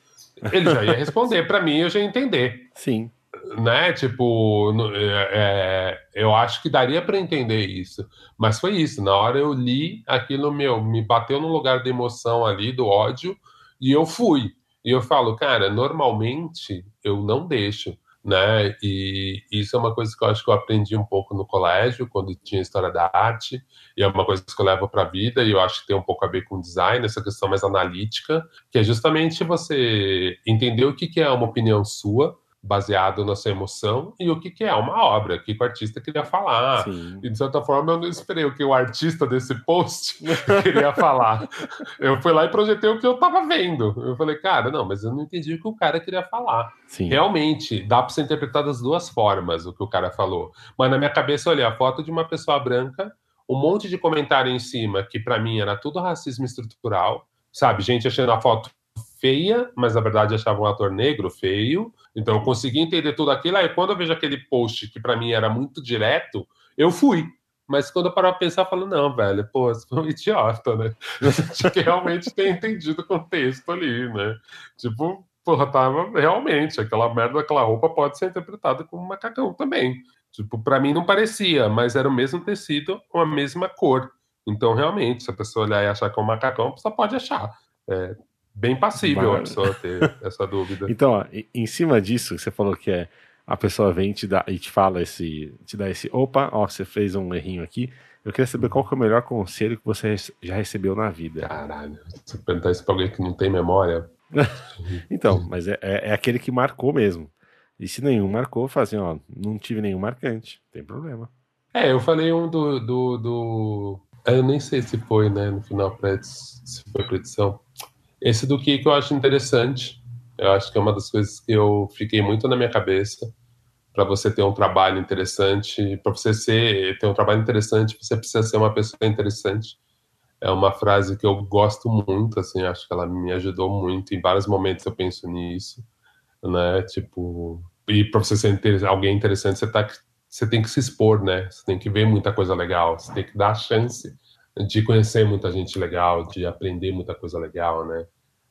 Ele já ia responder para mim eu já ia entender. Sim né? Tipo, é, é, eu acho que daria para entender isso, mas foi isso. Na hora eu li aquilo meu, me bateu no lugar da emoção ali, do ódio, e eu fui. E eu falo, cara, normalmente eu não deixo, né? E isso é uma coisa que eu acho que eu aprendi um pouco no colégio, quando tinha história da arte, e é uma coisa que eu levo para a vida, e eu acho que tem um pouco a ver com design, essa questão mais analítica, que é justamente você entender o que, que é uma opinião sua baseado na sua emoção e o que, que é uma obra, o que o artista queria falar. Sim. E de certa forma eu não esperei o que o artista desse post queria falar. Eu fui lá e projetei o que eu estava vendo. Eu falei, cara, não, mas eu não entendi o que o cara queria falar. Sim. Realmente, dá para ser interpretado das duas formas o que o cara falou. Mas na minha cabeça eu olhei a foto de uma pessoa branca, um monte de comentário em cima que para mim era tudo racismo estrutural, sabe? Gente achando a foto feia, mas na verdade achava um ator negro feio. Então eu consegui entender tudo aquilo. Aí quando eu vejo aquele post que para mim era muito direto, eu fui. Mas quando eu paro pra pensar, eu falo, não, velho, pô, você foi um idiota, né? Tinha que realmente ter entendido o contexto ali, né? Tipo, porra, tava realmente, aquela merda daquela roupa pode ser interpretada como um macacão também. Tipo, para mim não parecia, mas era o mesmo tecido com a mesma cor. Então, realmente, se a pessoa olhar e achar que é um macacão, pessoa pode achar. É, bem passível Mas... a pessoa ter essa dúvida. Então, ó, em cima disso, você falou que é a pessoa vem te dá, e te fala esse, te dá esse, opa, ó, você fez um errinho aqui. Eu queria saber qual que é o melhor conselho que você já recebeu na vida. Caralho, se perguntar isso pra alguém que não tem memória. então, mas é, é, é, aquele que marcou mesmo. E se nenhum marcou, fazem, ó, não tive nenhum marcante, tem problema. É, eu falei um do. do, do... Eu nem sei se foi, né, no final, se foi pra edição esse do que eu acho interessante. Eu acho que é uma das coisas que eu fiquei muito na minha cabeça. Para você ter um trabalho interessante, para você ser, ter um trabalho interessante, você precisa ser uma pessoa interessante. É uma frase que eu gosto muito, assim, acho que ela me ajudou muito. Em vários momentos eu penso nisso, né? Tipo, e para você ser alguém interessante, você, tá, você tem que se expor, né? Você tem que ver muita coisa legal, você tem que dar a chance de conhecer muita gente legal, de aprender muita coisa legal, né?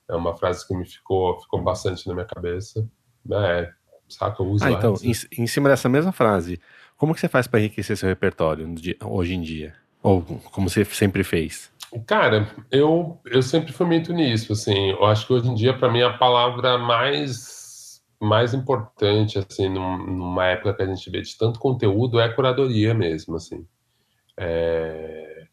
É uma frase que me ficou, ficou bastante na minha cabeça. É, saca? Eu uso ah, então, em, em, cima dessa mesma frase, como que você faz para enriquecer seu repertório hoje em dia? Ou como você sempre fez? Cara, eu, eu sempre fui muito nisso, assim. Eu acho que hoje em dia, para mim, a palavra mais mais importante, assim, numa época que a gente vê de tanto conteúdo, é curadoria mesmo, assim. É...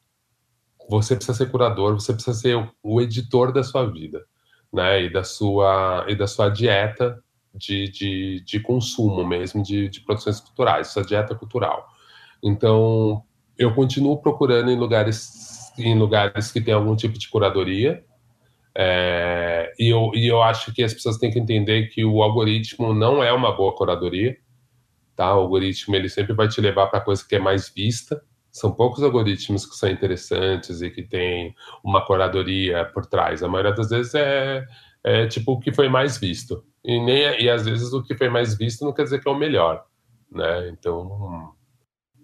Você precisa ser curador, você precisa ser o, o editor da sua vida né, e da sua e da sua dieta de, de, de consumo mesmo de, de produções culturais, sua dieta cultural. Então, eu continuo procurando em lugares em lugares que tem algum tipo de curadoria. É, e, eu, e eu acho que as pessoas têm que entender que o algoritmo não é uma boa curadoria. Tá? O algoritmo ele sempre vai te levar para coisa que é mais vista são poucos algoritmos que são interessantes e que tem uma curadoria por trás. A maioria das vezes é, é tipo o que foi mais visto. E, nem, e às vezes o que foi mais visto não quer dizer que é o melhor. Né? Então,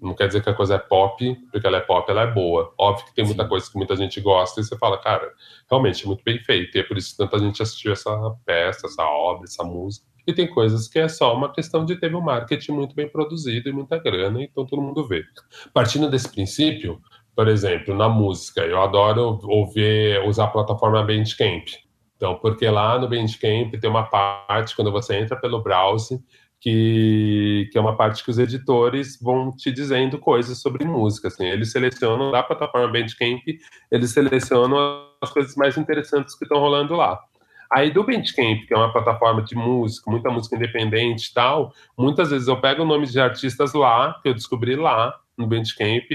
não quer dizer que a coisa é pop, porque ela é pop, ela é boa. Óbvio que tem muita Sim. coisa que muita gente gosta e você fala, cara, realmente é muito bem feito. E é por isso que tanta gente assistiu essa peça, essa obra, essa música. E tem coisas que é só uma questão de ter um marketing muito bem produzido e muita grana, então todo mundo vê. Partindo desse princípio, por exemplo, na música, eu adoro ouvir, usar a plataforma Bandcamp. Então, porque lá no Bandcamp tem uma parte, quando você entra pelo browser, que, que é uma parte que os editores vão te dizendo coisas sobre música. Assim. Eles selecionam da plataforma Bandcamp, eles selecionam as coisas mais interessantes que estão rolando lá. Aí do Bandcamp, que é uma plataforma de música, muita música independente e tal, muitas vezes eu pego o nome de artistas lá, que eu descobri lá no Bandcamp,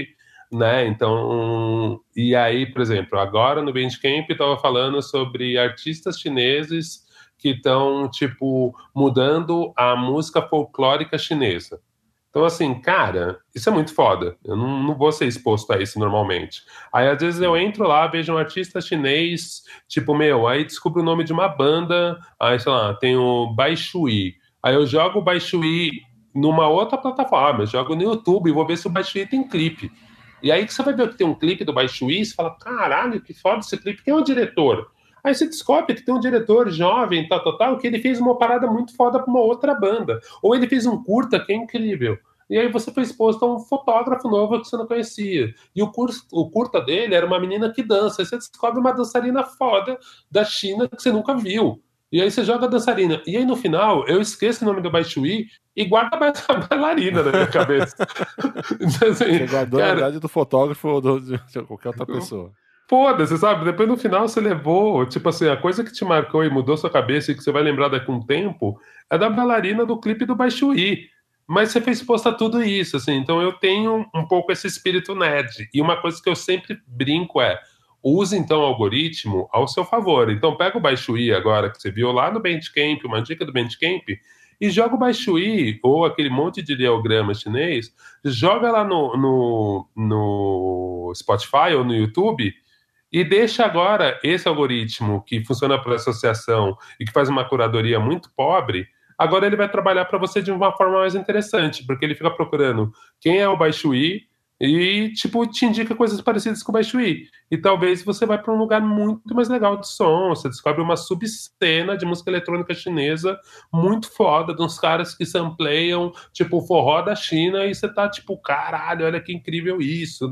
né? Então, e aí, por exemplo, agora no Bandcamp estava falando sobre artistas chineses que estão, tipo, mudando a música folclórica chinesa. Então, assim, cara, isso é muito foda. Eu não, não vou ser exposto a isso normalmente. Aí, às vezes, eu entro lá, vejo um artista chinês, tipo, meu, aí descubro o nome de uma banda, aí, sei lá, tem o Baixuí. Aí eu jogo o Baixuí numa outra plataforma, eu jogo no YouTube e vou ver se o Baixuí tem clipe. E aí que você vai ver que tem um clipe do Baixuí, você fala, caralho, que foda esse clipe, quem é o diretor? Aí você descobre que tem um diretor jovem, tal, tal, tal, que ele fez uma parada muito foda para uma outra banda. Ou ele fez um curta que é incrível. E aí você foi exposto a um fotógrafo novo que você não conhecia. E o, curso, o curta dele era uma menina que dança. Aí você descobre uma dançarina foda da China que você nunca viu. E aí você joga a dançarina. E aí no final, eu esqueço o nome do Baixuí e guardo a bailarina na minha cabeça. então, assim, você guardou cara, a verdade do fotógrafo ou de qualquer outra pessoa. Foda-se, sabe? Depois no final você levou, tipo assim, a coisa que te marcou e mudou sua cabeça e que você vai lembrar daqui a um tempo é da bailarina do clipe do Baixuí. Mas você fez posta tudo isso, assim. Então eu tenho um pouco esse espírito nerd. E uma coisa que eu sempre brinco é: use então o algoritmo ao seu favor. Então pega o Baixuí agora, que você viu lá no Bandcamp, uma dica do Bandcamp, e joga o Baixuí, ou aquele monte de ideograma chinês, joga lá no, no, no Spotify ou no YouTube e deixa agora esse algoritmo que funciona por associação e que faz uma curadoria muito pobre, agora ele vai trabalhar para você de uma forma mais interessante, porque ele fica procurando quem é o Baixuí e, tipo, te indica coisas parecidas com o Baixuí. E talvez você vai para um lugar muito mais legal de som, você descobre uma subcena de música eletrônica chinesa muito foda, de uns caras que sampleiam, tipo, o forró da China, e você tá, tipo, caralho, olha que incrível isso,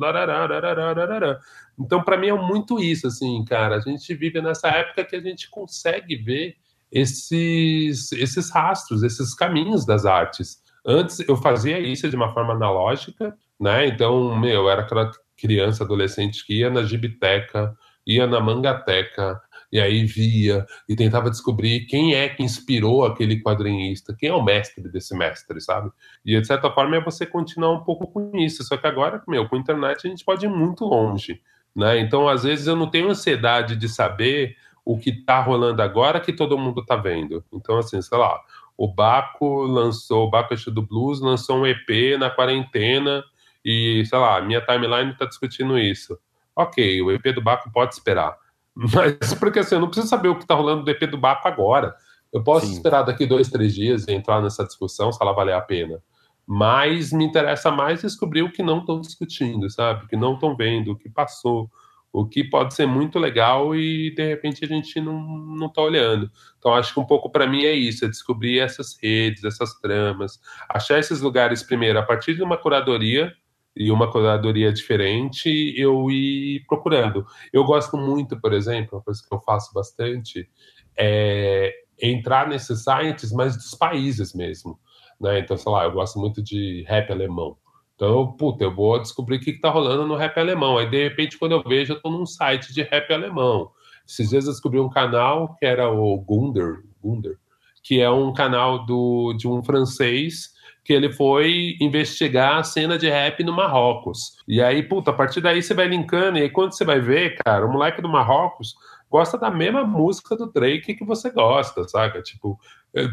então, para mim, é muito isso, assim, cara. A gente vive nessa época que a gente consegue ver esses, esses rastros, esses caminhos das artes. Antes eu fazia isso de uma forma analógica, né? Então, meu, eu era aquela criança, adolescente que ia na gibiteca, ia na mangateca, e aí via e tentava descobrir quem é que inspirou aquele quadrinista, quem é o mestre desse mestre, sabe? E de certa forma é você continuar um pouco com isso, só que agora, meu, com a internet a gente pode ir muito longe. Né? Então, às vezes, eu não tenho ansiedade de saber o que está rolando agora que todo mundo está vendo. Então, assim, sei lá, o Baco lançou, o Baco do Blues lançou um EP na quarentena e, sei lá, minha timeline está discutindo isso. Ok, o EP do Baco pode esperar. Mas, porque assim, eu não preciso saber o que está rolando do EP do Baco agora. Eu posso Sim. esperar daqui dois, três dias e entrar nessa discussão se ela valer a pena mas me interessa mais descobrir o que não estão discutindo, sabe? O que não estão vendo, o que passou, o que pode ser muito legal e de repente a gente não, não tá olhando. Então acho que um pouco para mim é isso, é descobrir essas redes, essas tramas, achar esses lugares primeiro a partir de uma curadoria e uma curadoria diferente, eu ir procurando. Eu gosto muito, por exemplo, uma coisa que eu faço bastante é entrar nesses sites, mas dos países mesmo né? Então, sei lá, eu gosto muito de rap alemão. Então, puta, eu vou descobrir o que, que tá rolando no rap alemão. Aí, de repente, quando eu vejo, eu tô num site de rap alemão. Esses dias eu descobri um canal que era o Gunder, Gunder que é um canal do, de um francês que ele foi investigar a cena de rap no Marrocos. E aí, puta, a partir daí você vai linkando, e aí quando você vai ver, cara, o moleque do Marrocos gosta da mesma música do Drake que você gosta, saca? Tipo,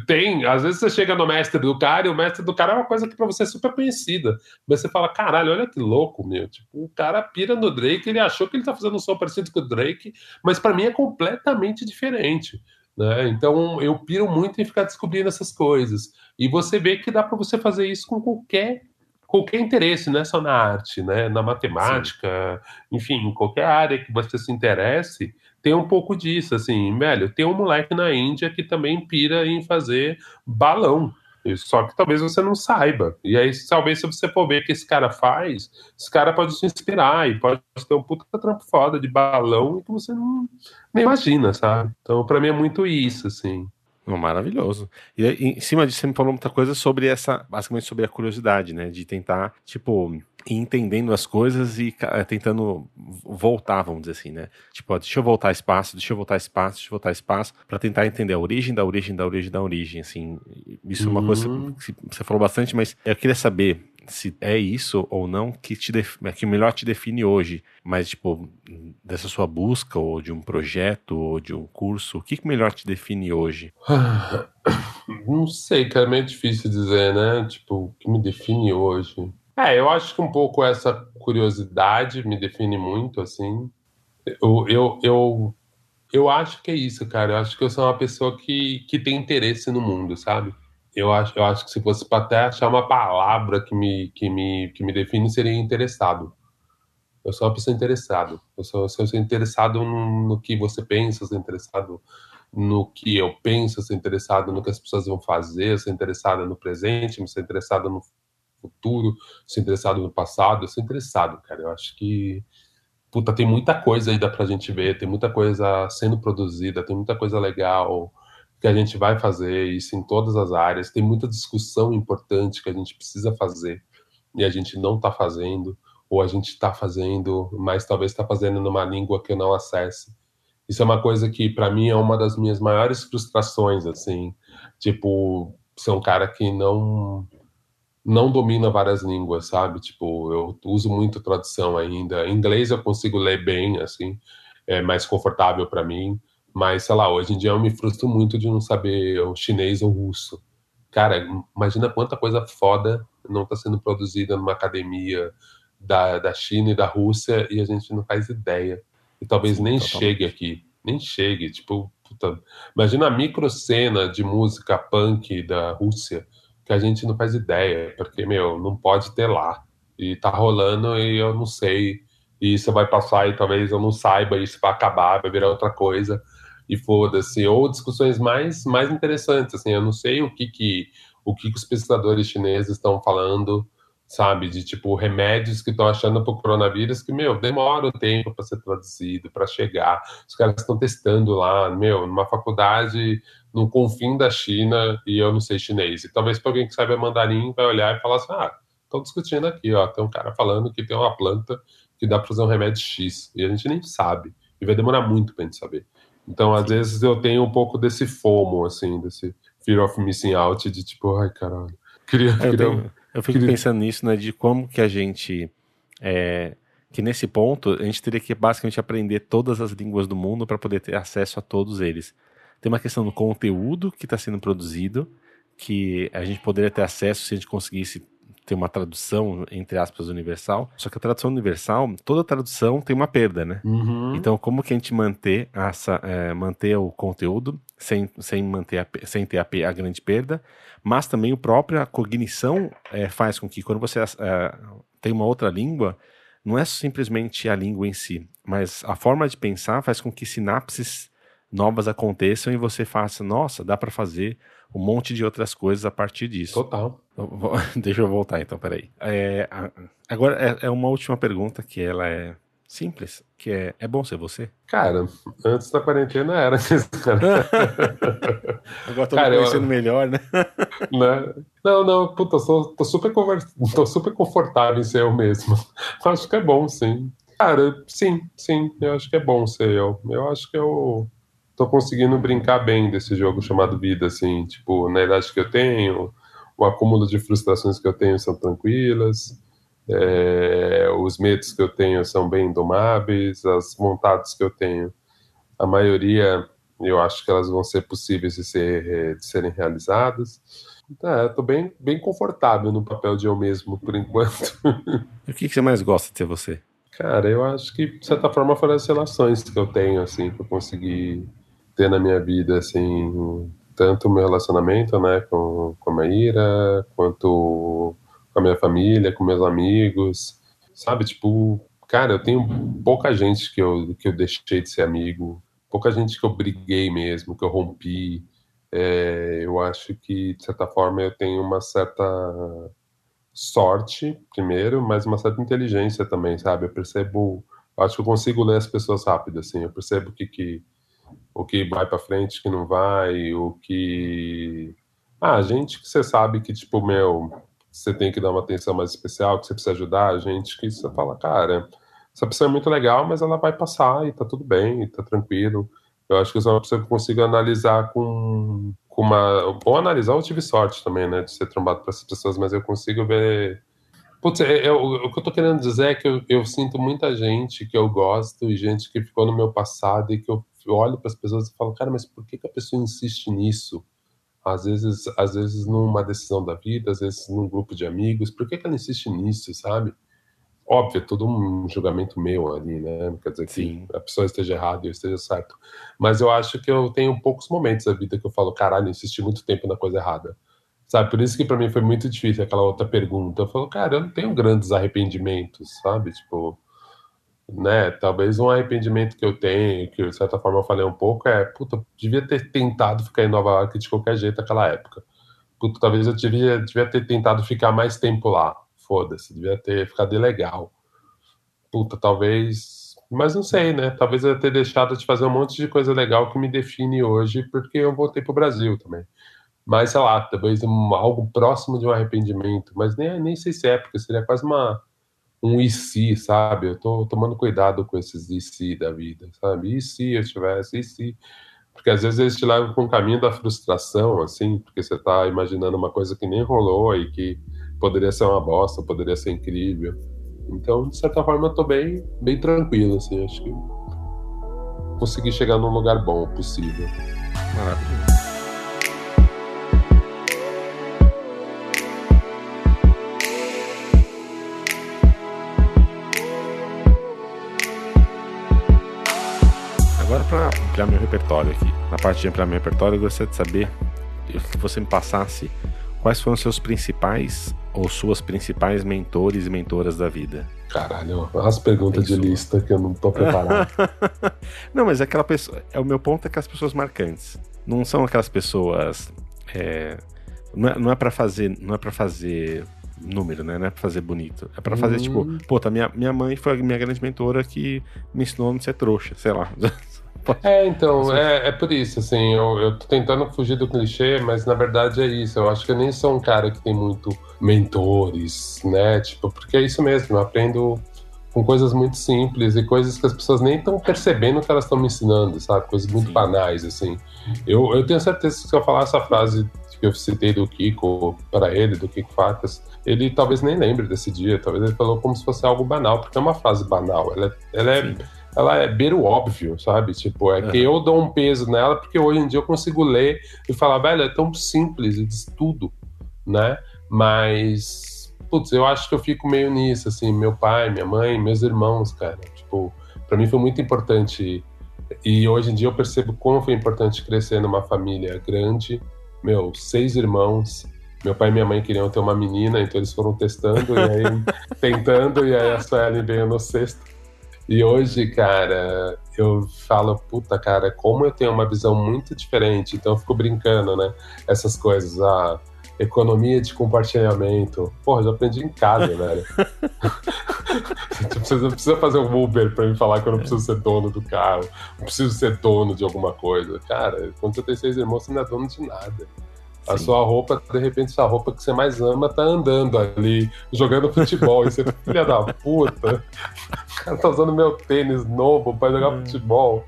tem, às vezes você chega no mestre do cara e o mestre do cara é uma coisa que para você é super conhecida. Mas você fala, caralho, olha que louco, meu. Tipo, o cara pira no Drake, ele achou que ele tá fazendo um som parecido com o Drake, mas para mim é completamente diferente. Né? Então eu piro muito em ficar descobrindo essas coisas. E você vê que dá para você fazer isso com qualquer qualquer interesse, não é só na arte, né? na matemática, Sim. enfim, qualquer área que você se interesse, tem um pouco disso, assim, velho, tem um moleque na Índia que também pira em fazer balão, só que talvez você não saiba. E aí, talvez se você for ver o que esse cara faz, esse cara pode te inspirar e pode ter um puta trampo foda de balão que você não nem imagina, sabe? Então, para mim é muito isso, assim. Maravilhoso. E em cima disso, você me falou muita coisa sobre essa, basicamente sobre a curiosidade, né? De tentar, tipo, ir entendendo as coisas e tentando voltar, vamos dizer assim, né? Tipo, ó, deixa eu voltar espaço, deixa eu voltar espaço, deixa eu voltar espaço, para tentar entender a origem da origem da origem da origem, assim. Isso é uma coisa que você falou bastante, mas eu queria saber se é isso ou não que te que melhor te define hoje, mas tipo dessa sua busca ou de um projeto ou de um curso, o que, que melhor te define hoje? Não sei, cara, é meio difícil dizer, né? Tipo, o que me define hoje? É, eu acho que um pouco essa curiosidade me define muito, assim. Eu, eu, eu, eu acho que é isso, cara. Eu acho que eu sou uma pessoa que, que tem interesse no mundo, sabe? Eu acho, eu acho que se fosse para até achar uma palavra que me, que, me, que me define, seria interessado. Eu sou uma pessoa interessada. Eu sou, eu sou interessado no, no, que você pensa, sou interessado no que eu penso, sou interessado no que as pessoas vão fazer, sou interessado no presente, sou interessado no futuro, sou interessado no passado, eu sou interessado, cara. Eu acho que puta, tem muita coisa aí da pra gente ver, tem muita coisa sendo produzida, tem muita coisa legal que a gente vai fazer, isso em todas as áreas, tem muita discussão importante que a gente precisa fazer e a gente não está fazendo, ou a gente está fazendo, mas talvez está fazendo numa língua que eu não acesse. Isso é uma coisa que, para mim, é uma das minhas maiores frustrações, assim. Tipo, ser um cara que não não domina várias línguas, sabe? Tipo, eu uso muito tradução ainda. Em inglês eu consigo ler bem, assim, é mais confortável para mim. Mas, sei lá, hoje em dia eu me frustro muito de não saber o chinês ou russo. Cara, imagina quanta coisa foda não está sendo produzida numa academia da, da China e da Rússia e a gente não faz ideia. E talvez Sim, nem totalmente. chegue aqui. Nem chegue. Tipo, puta, imagina a microcena de música punk da Rússia que a gente não faz ideia, porque, meu, não pode ter lá. E tá rolando e eu não sei. E isso vai passar e talvez eu não saiba, isso vai acabar, vai virar outra coisa e foda-se, ou discussões mais, mais interessantes, assim, eu não sei o que que, o que, que os pesquisadores chineses estão falando, sabe, de tipo remédios que estão achando para o coronavírus que, meu, demora o tempo para ser traduzido, para chegar, os caras estão testando lá, meu, numa faculdade no confim da China e eu não sei chinês, e talvez para alguém que saiba mandarim vai olhar e falar assim, ah, estão discutindo aqui, ó, tem um cara falando que tem uma planta que dá para fazer um remédio X, e a gente nem sabe, e vai demorar muito para gente saber. Então, às vezes, eu tenho um pouco desse FOMO, assim, desse fear of missing out, de tipo, ai, caralho. Queria, tenho, eu fico pensando nisso, né, de como que a gente. É, que nesse ponto, a gente teria que basicamente aprender todas as línguas do mundo para poder ter acesso a todos eles. Tem uma questão do conteúdo que está sendo produzido, que a gente poderia ter acesso se a gente conseguisse tem uma tradução, entre aspas, universal. Só que a tradução universal, toda tradução tem uma perda, né? Uhum. Então, como que a gente manter, essa, é, manter o conteúdo sem, sem, manter a, sem ter a, a grande perda, mas também a própria cognição é, faz com que quando você é, tem uma outra língua, não é simplesmente a língua em si, mas a forma de pensar faz com que sinapses novas aconteçam e você faça, nossa, dá para fazer um monte de outras coisas a partir disso. Total. Deixa eu voltar então, peraí. É, agora é, é, uma última pergunta que ela é simples, que é, é bom ser você? Cara, antes da quarentena era. agora tô Cara, me conhecendo eu... melhor, né? né? Não, não, puta, tô, tô, super conver... tô super confortável em ser eu mesmo. Acho que é bom, sim. Cara, sim, sim, eu acho que é bom ser eu. Eu acho que eu tô conseguindo brincar bem desse jogo chamado vida, assim, tipo, na idade que eu tenho, o acúmulo de frustrações que eu tenho são tranquilas, é, os medos que eu tenho são bem indomáveis, as vontades que eu tenho, a maioria eu acho que elas vão ser possíveis de, ser, de serem realizadas. É, tô bem, bem confortável no papel de eu mesmo, por enquanto. O que, que você mais gosta de ser você? Cara, eu acho que, de certa forma, foram as relações que eu tenho, assim, que eu consegui ter na minha vida, assim, tanto o meu relacionamento, né, com, com a Maíra, quanto com a minha família, com meus amigos, sabe? Tipo, cara, eu tenho pouca gente que eu, que eu deixei de ser amigo, pouca gente que eu briguei mesmo, que eu rompi. É, eu acho que, de certa forma, eu tenho uma certa sorte, primeiro, mas uma certa inteligência também, sabe? Eu percebo, eu acho que eu consigo ler as pessoas rápido, assim, eu percebo que, que o que vai para frente, que não vai, o que. Ah, gente que você sabe que, tipo, meu, você tem que dar uma atenção mais especial, que você precisa ajudar, gente que você fala, cara, essa pessoa é muito legal, mas ela vai passar e tá tudo bem, e tá tranquilo. Eu acho que eu sou uma pessoa que consigo analisar com, com uma. Ou analisar, eu tive sorte também, né, de ser trombado para essas pessoas, mas eu consigo ver Putz, é, é, o, o, que eu tô querendo dizer é que eu, eu, sinto muita gente que eu gosto e gente que ficou no meu passado e que eu, eu olho para as pessoas e falo, cara, mas por que, que a pessoa insiste nisso? Às vezes, às vezes numa decisão da vida, às vezes num grupo de amigos, por que, que ela insiste nisso, sabe? Óbvio, é todo um julgamento meu ali, né? Quer dizer Sim. que a pessoa esteja errada e eu esteja certo. Mas eu acho que eu tenho poucos momentos da vida que eu falo, caralho, insisti muito tempo na coisa errada Sabe, por isso que para mim foi muito difícil aquela outra pergunta. Eu falo, cara, eu não tenho grandes arrependimentos, sabe? Tipo, né? Talvez um arrependimento que eu tenho, que de certa forma eu falei um pouco, é, puta, devia ter tentado ficar em Nova York de qualquer jeito naquela época. Puta, talvez eu devia, devia ter tentado ficar mais tempo lá. Foda-se, devia ter ficado legal. Puta, talvez. Mas não sei, né? Talvez eu ter deixado de fazer um monte de coisa legal que me define hoje, porque eu voltei pro Brasil também. Mas, sei lá, talvez um, algo próximo de um arrependimento. Mas nem, nem sei se é, porque seria quase uma, um e se, sabe? Eu tô tomando cuidado com esses e se da vida, sabe? E se eu tivesse, e se. Porque às vezes eles te levam para um caminho da frustração, assim, porque você tá imaginando uma coisa que nem rolou e que poderia ser uma bosta, poderia ser incrível. Então, de certa forma, eu tô bem, bem tranquilo, assim, acho que consegui chegar num lugar bom possível. Maravilhoso. Para ampliar meu repertório aqui. Na parte de ampliar meu repertório, eu gostaria de saber que você me passasse quais foram seus principais ou suas principais mentores e mentoras da vida. Caralho, as perguntas de lista que eu não tô preparado. não, mas aquela pessoa. É o meu ponto é que as pessoas marcantes. Não são aquelas pessoas. É, não é, não é para fazer. Não é para fazer número, né? Não é pra fazer bonito. É pra fazer, hum. tipo, pô, tá, minha, minha mãe foi a minha grande mentora que me ensinou a não ser trouxa, sei lá. É, então, é, é por isso, assim, eu, eu tô tentando fugir do clichê, mas na verdade é isso. Eu acho que eu nem sou um cara que tem muito mentores, né? Tipo, porque é isso mesmo, eu aprendo com coisas muito simples e coisas que as pessoas nem estão percebendo que elas estão me ensinando, sabe? Coisas muito Sim. banais, assim. Eu, eu tenho certeza que se eu falar essa frase que eu citei do Kiko para ele, do Kiko Facas, ele talvez nem lembre desse dia, talvez ele falou como se fosse algo banal, porque é uma frase banal. Ela, é, ela é ela é beira o óbvio, sabe? Tipo, é, é que eu dou um peso nela porque hoje em dia eu consigo ler e falar, velho, é tão simples, e diz tudo, né? Mas, putz, eu acho que eu fico meio nisso, assim, meu pai, minha mãe, meus irmãos, cara. Tipo, para mim foi muito importante. E hoje em dia eu percebo como foi importante crescer numa família grande. Meu, seis irmãos. Meu pai e minha mãe queriam ter uma menina, então eles foram testando e aí tentando, e aí a Suelen veio no sexto. E hoje, cara, eu falo, puta, cara, como eu tenho uma visão muito diferente, então eu fico brincando, né? Essas coisas, a economia de compartilhamento. Porra, já aprendi em casa, velho. você não precisa fazer um Uber pra me falar que eu não preciso ser dono do carro, não preciso ser dono de alguma coisa. Cara, quando você tem seis irmãos, você não é dono de nada. A sua roupa, de repente, sua roupa que você mais ama tá andando ali, jogando futebol. e você, filha da puta, o cara tá usando meu tênis novo pra jogar hum. futebol.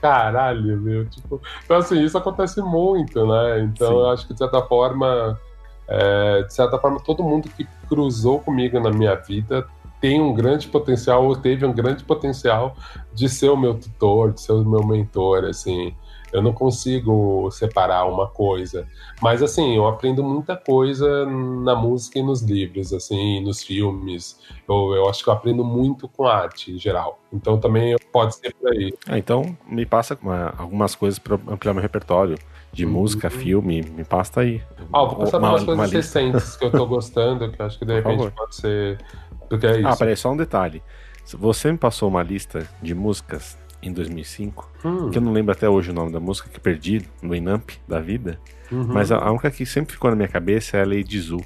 Caralho, meu. Tipo, então, assim, isso acontece muito, né? Então, Sim. eu acho que, de certa forma, é, de certa forma, todo mundo que cruzou comigo na minha vida tem um grande potencial, ou teve um grande potencial de ser o meu tutor, de ser o meu mentor, assim. Eu não consigo separar uma coisa. Mas, assim, eu aprendo muita coisa na música e nos livros, assim, nos filmes. Eu, eu acho que eu aprendo muito com arte em geral. Então, também pode ser por aí. Ah, então, me passa uma, algumas coisas para ampliar meu repertório. De uhum. música, filme, me passa aí. Ah, vou passar uma, umas coisas recentes que eu tô gostando, que eu acho que de repente pode ser. Porque é ah, isso. Ah, peraí, só um detalhe. Você me passou uma lista de músicas em 2005, hum. que eu não lembro até hoje o nome da música, que perdi no Inamp da vida, uhum. mas a, a, única que sempre ficou na minha cabeça é a Lady Zu.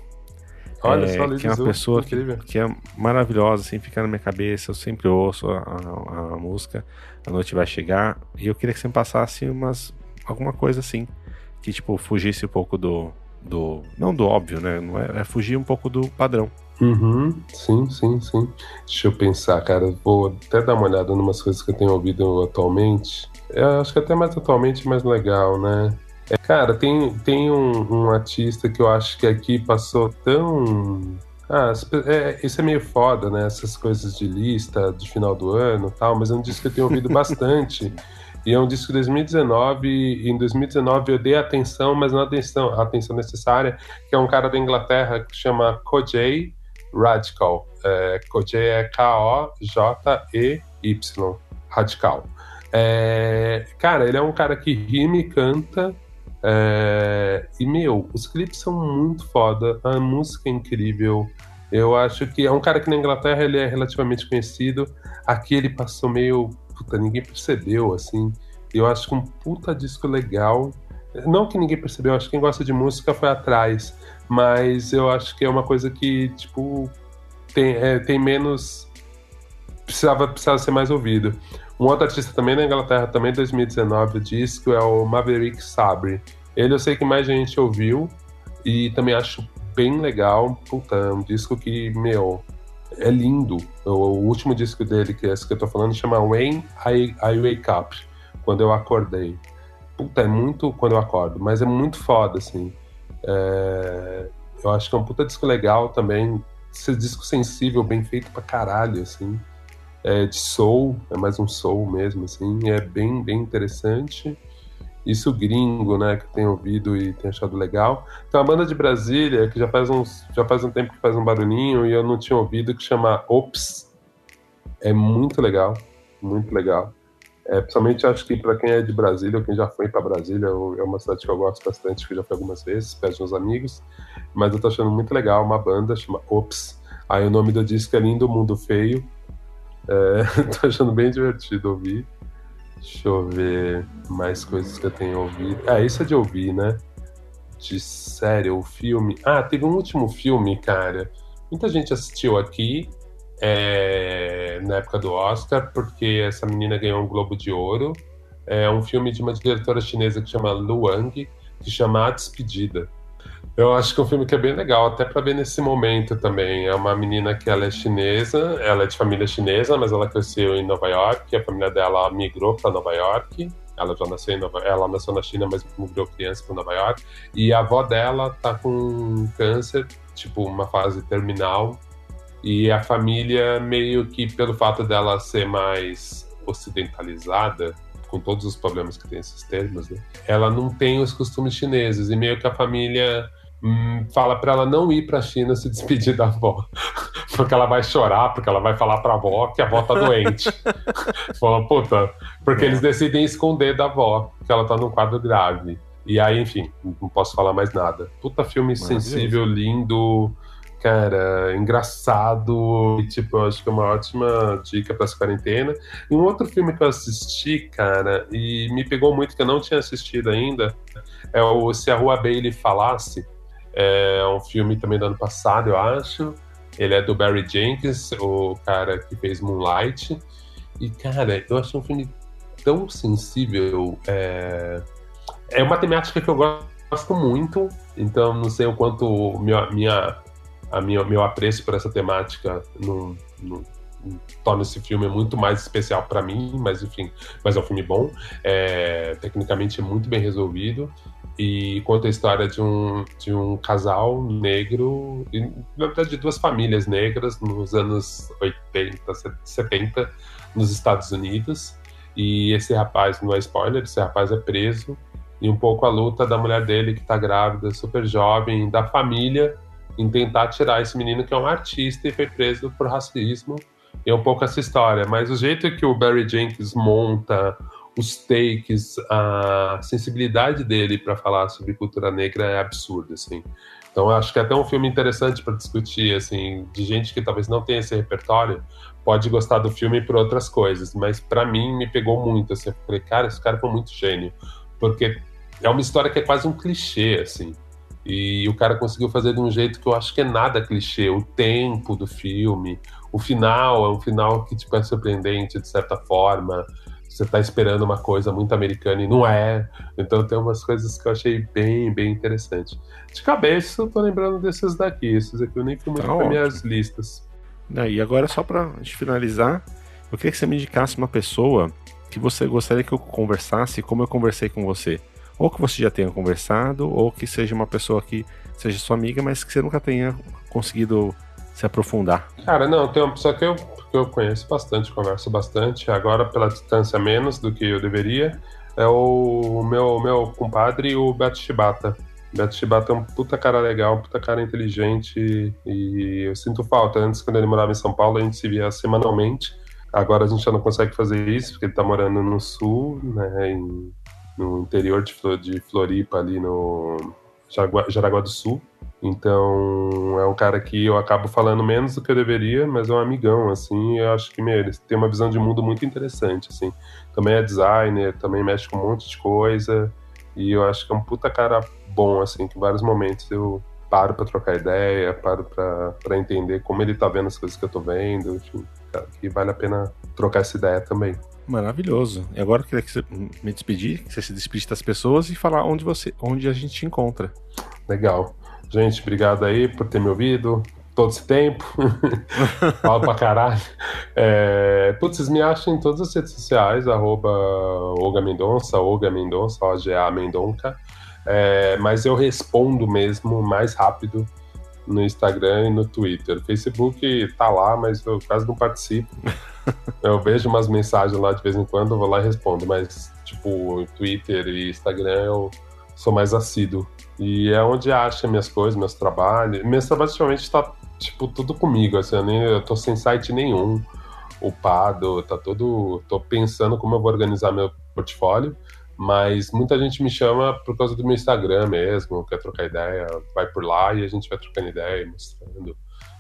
Olha é, só, Lady que é uma Zu, pessoa que, que, é maravilhosa, assim, fica na minha cabeça, eu sempre ouço a, a, a, música, a noite vai chegar, e eu queria que você passasse umas, alguma coisa assim, que tipo, fugisse um pouco do, do não do óbvio, né, não é, é fugir um pouco do padrão. Uhum, sim, sim, sim. Deixa eu pensar, cara. Vou até dar uma olhada em umas coisas que eu tenho ouvido atualmente. Eu acho que até mais atualmente mais legal, né? É, cara, tem, tem um, um artista que eu acho que aqui passou tão Ah, é, isso é meio foda, né? Essas coisas de lista de final do ano tal, mas é um disco que eu tenho ouvido bastante. E é um disco de 2019, e em 2019 eu dei atenção, mas não atenção, atenção necessária, que é um cara da Inglaterra que chama Kojay Radical. É, é K-O-J-E-Y, Radical. É, cara, ele é um cara que rima e canta, é, e, meu, os clipes são muito foda, a música é incrível. Eu acho que é um cara que na Inglaterra ele é relativamente conhecido. Aqui ele passou meio. Puta, ninguém percebeu, assim. Eu acho que um puta disco legal. Não que ninguém percebeu, acho que quem gosta de música foi atrás. Mas eu acho que é uma coisa que, tipo, tem, é, tem menos. Precisava, precisava ser mais ouvido. Um outro artista também na Inglaterra, também 2019, o disco é o Maverick Sabre. Ele eu sei que mais gente ouviu e também acho bem legal. Puta, é um disco que, meu, é lindo. O, o, último disco dele, que é esse que eu tô falando, chama When I, I Wake Up, quando eu acordei. Puta, é muito quando eu acordo, mas é muito foda, assim. É, eu acho que é um puta disco legal também. Esse disco sensível, bem feito pra caralho, assim é, de soul, é mais um soul mesmo, assim, é bem, bem interessante. Isso gringo, né, que tem ouvido e tem achado legal. Tem uma banda de Brasília que já faz, uns, já faz um tempo que faz um barulhinho e eu não tinha ouvido, que chama Ops. É muito legal, muito legal. É, principalmente acho que para quem é de Brasília ou quem já foi para Brasília, é uma cidade que eu gosto bastante, que eu já fui algumas vezes, perto de uns amigos, mas eu tô achando muito legal uma banda, chama Ops. Aí o nome do disco é Lindo Mundo Feio, é, tô achando bem divertido ouvir. Deixa eu ver mais coisas que eu tenho ouvido. Ah, isso é de ouvir, né? De série ou filme. Ah, teve um último filme, cara. Muita gente assistiu aqui é, na época do Oscar, porque essa menina ganhou um Globo de Ouro. É um filme de uma diretora chinesa que chama Lu Wang, que chama A Despedida. Eu acho que é um filme que é bem legal, até para ver nesse momento também. É uma menina que ela é chinesa, ela é de família chinesa, mas ela cresceu em Nova York, a família dela migrou para Nova York. Ela já nasceu em Nova, ela nasceu na China, mas migrou criança para Nova York. E a avó dela tá com câncer, tipo uma fase terminal. E a família meio que pelo fato dela ser mais ocidentalizada, com todos os problemas que tem esses termos, né? ela não tem os costumes chineses e meio que a família hum, fala para ela não ir para a China se despedir da avó, porque ela vai chorar, porque ela vai falar para a avó que a avó tá doente. Fala, puta, porque é. eles decidem esconder da avó que ela tá num quadro grave. E aí, enfim, não posso falar mais nada. Puta filme sensível, lindo, cara, engraçado e, tipo, eu acho que é uma ótima dica para essa quarentena. E um outro filme que eu assisti, cara, e me pegou muito, que eu não tinha assistido ainda, é o Se a Rua Bailey Falasse. É um filme também do ano passado, eu acho. Ele é do Barry Jenkins, o cara que fez Moonlight. E, cara, eu achei um filme tão sensível. É, é uma temática que eu gosto muito, então não sei o quanto minha, minha a minha, meu apreço por essa temática no, torna esse filme muito mais especial para mim, mas enfim, mas é um filme bom, é, tecnicamente é muito bem resolvido e conta a história de um, de um casal negro, e, na verdade de duas famílias negras nos anos 80, 70 nos Estados Unidos. E esse rapaz, não é spoiler, esse rapaz é preso e um pouco a luta da mulher dele que está grávida, super jovem, da família em tentar tirar esse menino que é um artista e foi preso por racismo. E é um pouco essa história. Mas o jeito que o Barry Jenkins monta os takes, a sensibilidade dele para falar sobre cultura negra é absurda, assim. Então acho que é até um filme interessante para discutir, assim, de gente que talvez não tenha esse repertório, pode gostar do filme por outras coisas, mas para mim me pegou muito, assim, eu falei, cara, esse cara foi muito gênio, porque é uma história que é quase um clichê, assim. E o cara conseguiu fazer de um jeito que eu acho que é nada clichê. O tempo do filme, o final é um final que tipo, é surpreendente de certa forma. Você está esperando uma coisa muito americana e não é. Então tem umas coisas que eu achei bem, bem interessante. De cabeça, eu tô lembrando desses daqui. Esses aqui eu nem fui muito tá para minhas listas. E agora, só para finalizar, eu queria que você me indicasse uma pessoa que você gostaria que eu conversasse como eu conversei com você ou que você já tenha conversado, ou que seja uma pessoa que seja sua amiga, mas que você nunca tenha conseguido se aprofundar. Cara, não, tem uma pessoa que eu, que eu conheço bastante, converso bastante, agora pela distância menos do que eu deveria, é o meu, meu compadre, o Beto Shibata. Beto Shibata é um puta cara legal, puta cara inteligente e eu sinto falta. Antes, quando ele morava em São Paulo, a gente se via semanalmente. Agora a gente já não consegue fazer isso, porque ele tá morando no sul, né, em, no interior de, de Floripa, ali no Jaraguá do Sul. Então, é um cara que eu acabo falando menos do que eu deveria, mas é um amigão, assim, eu acho que meu, ele tem uma visão de mundo muito interessante, assim. Também é designer, também mexe com um monte de coisa, e eu acho que é um puta cara bom, assim, que em vários momentos eu paro para trocar ideia, paro para entender como ele tá vendo as coisas que eu tô vendo, enfim, que vale a pena trocar essa ideia também. Maravilhoso. E agora eu queria que você me despedir, que você se despedisse das pessoas e falar onde você, onde a gente te encontra. Legal. Gente, obrigado aí por ter me ouvido todo esse tempo. Falo pra caralho. É, putz, vocês me acham em todas as redes sociais, arroba Olga Mendonça, Olga Mendonça, O-G-A Mendonca. É, mas eu respondo mesmo mais rápido no Instagram e no Twitter. O Facebook tá lá, mas eu quase não participo. eu vejo umas mensagens lá de vez em quando, eu vou lá e respondo, mas tipo, Twitter e Instagram eu sou mais assíduo. E é onde acha minhas coisas, meus trabalhos. Meus trabalhos ultimamente tá, tipo, tudo comigo, assim, eu, nem, eu tô sem site nenhum upado, tá todo. tô pensando como eu vou organizar meu portfólio, mas muita gente me chama por causa do meu Instagram mesmo, quer trocar ideia, vai por lá e a gente vai trocando ideia, mostrando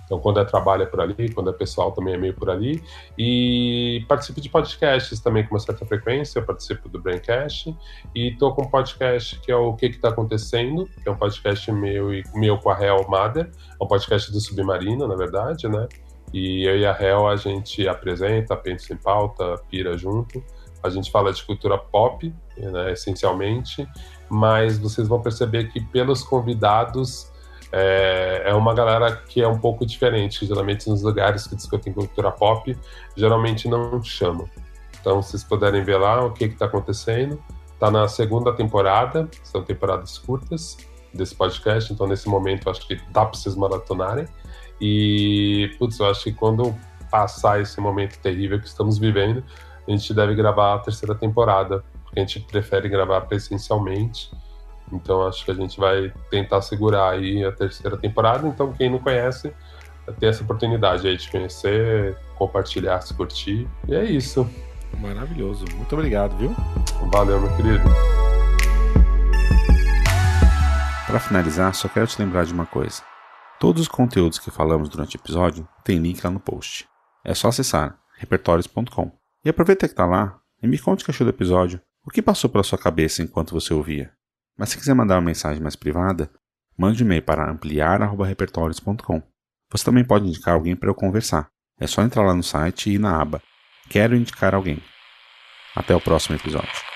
então, quando é trabalho é por ali, quando é pessoal também é meio por ali. E participo de podcasts também com uma certa frequência. Eu participo do Braincast e estou com um podcast que é o Que Que Tá Acontecendo, que é um podcast meu, meu com a Real Mader. É um podcast do Submarino, na verdade, né? E eu e a Real a gente apresenta, pensa em pauta, pira junto. A gente fala de cultura pop, né, essencialmente, mas vocês vão perceber que pelos convidados é, é uma galera que é um pouco diferente, geralmente nos lugares que discutem cultura pop, geralmente não chamam. Então, se vocês puderem ver lá o que está acontecendo, está na segunda temporada, são temporadas curtas desse podcast, então nesse momento acho que dá para vocês maratonarem. E, putz, eu acho que quando passar esse momento terrível que estamos vivendo, a gente deve gravar a terceira temporada, porque a gente prefere gravar presencialmente então acho que a gente vai tentar segurar aí a terceira temporada. Então quem não conhece, ter essa oportunidade aí de conhecer, compartilhar, se curtir. E é isso. Maravilhoso. Muito obrigado, viu? Valeu, meu querido. Para finalizar, só quero te lembrar de uma coisa. Todos os conteúdos que falamos durante o episódio tem link lá no post. É só acessar repertórios.com. E aproveita que está lá e me conte o que achou do episódio. O que passou pela sua cabeça enquanto você ouvia? Mas se quiser mandar uma mensagem mais privada, mande um e-mail para ampliar.repertórios.com. Você também pode indicar alguém para eu conversar. É só entrar lá no site e ir na aba Quero indicar alguém. Até o próximo episódio.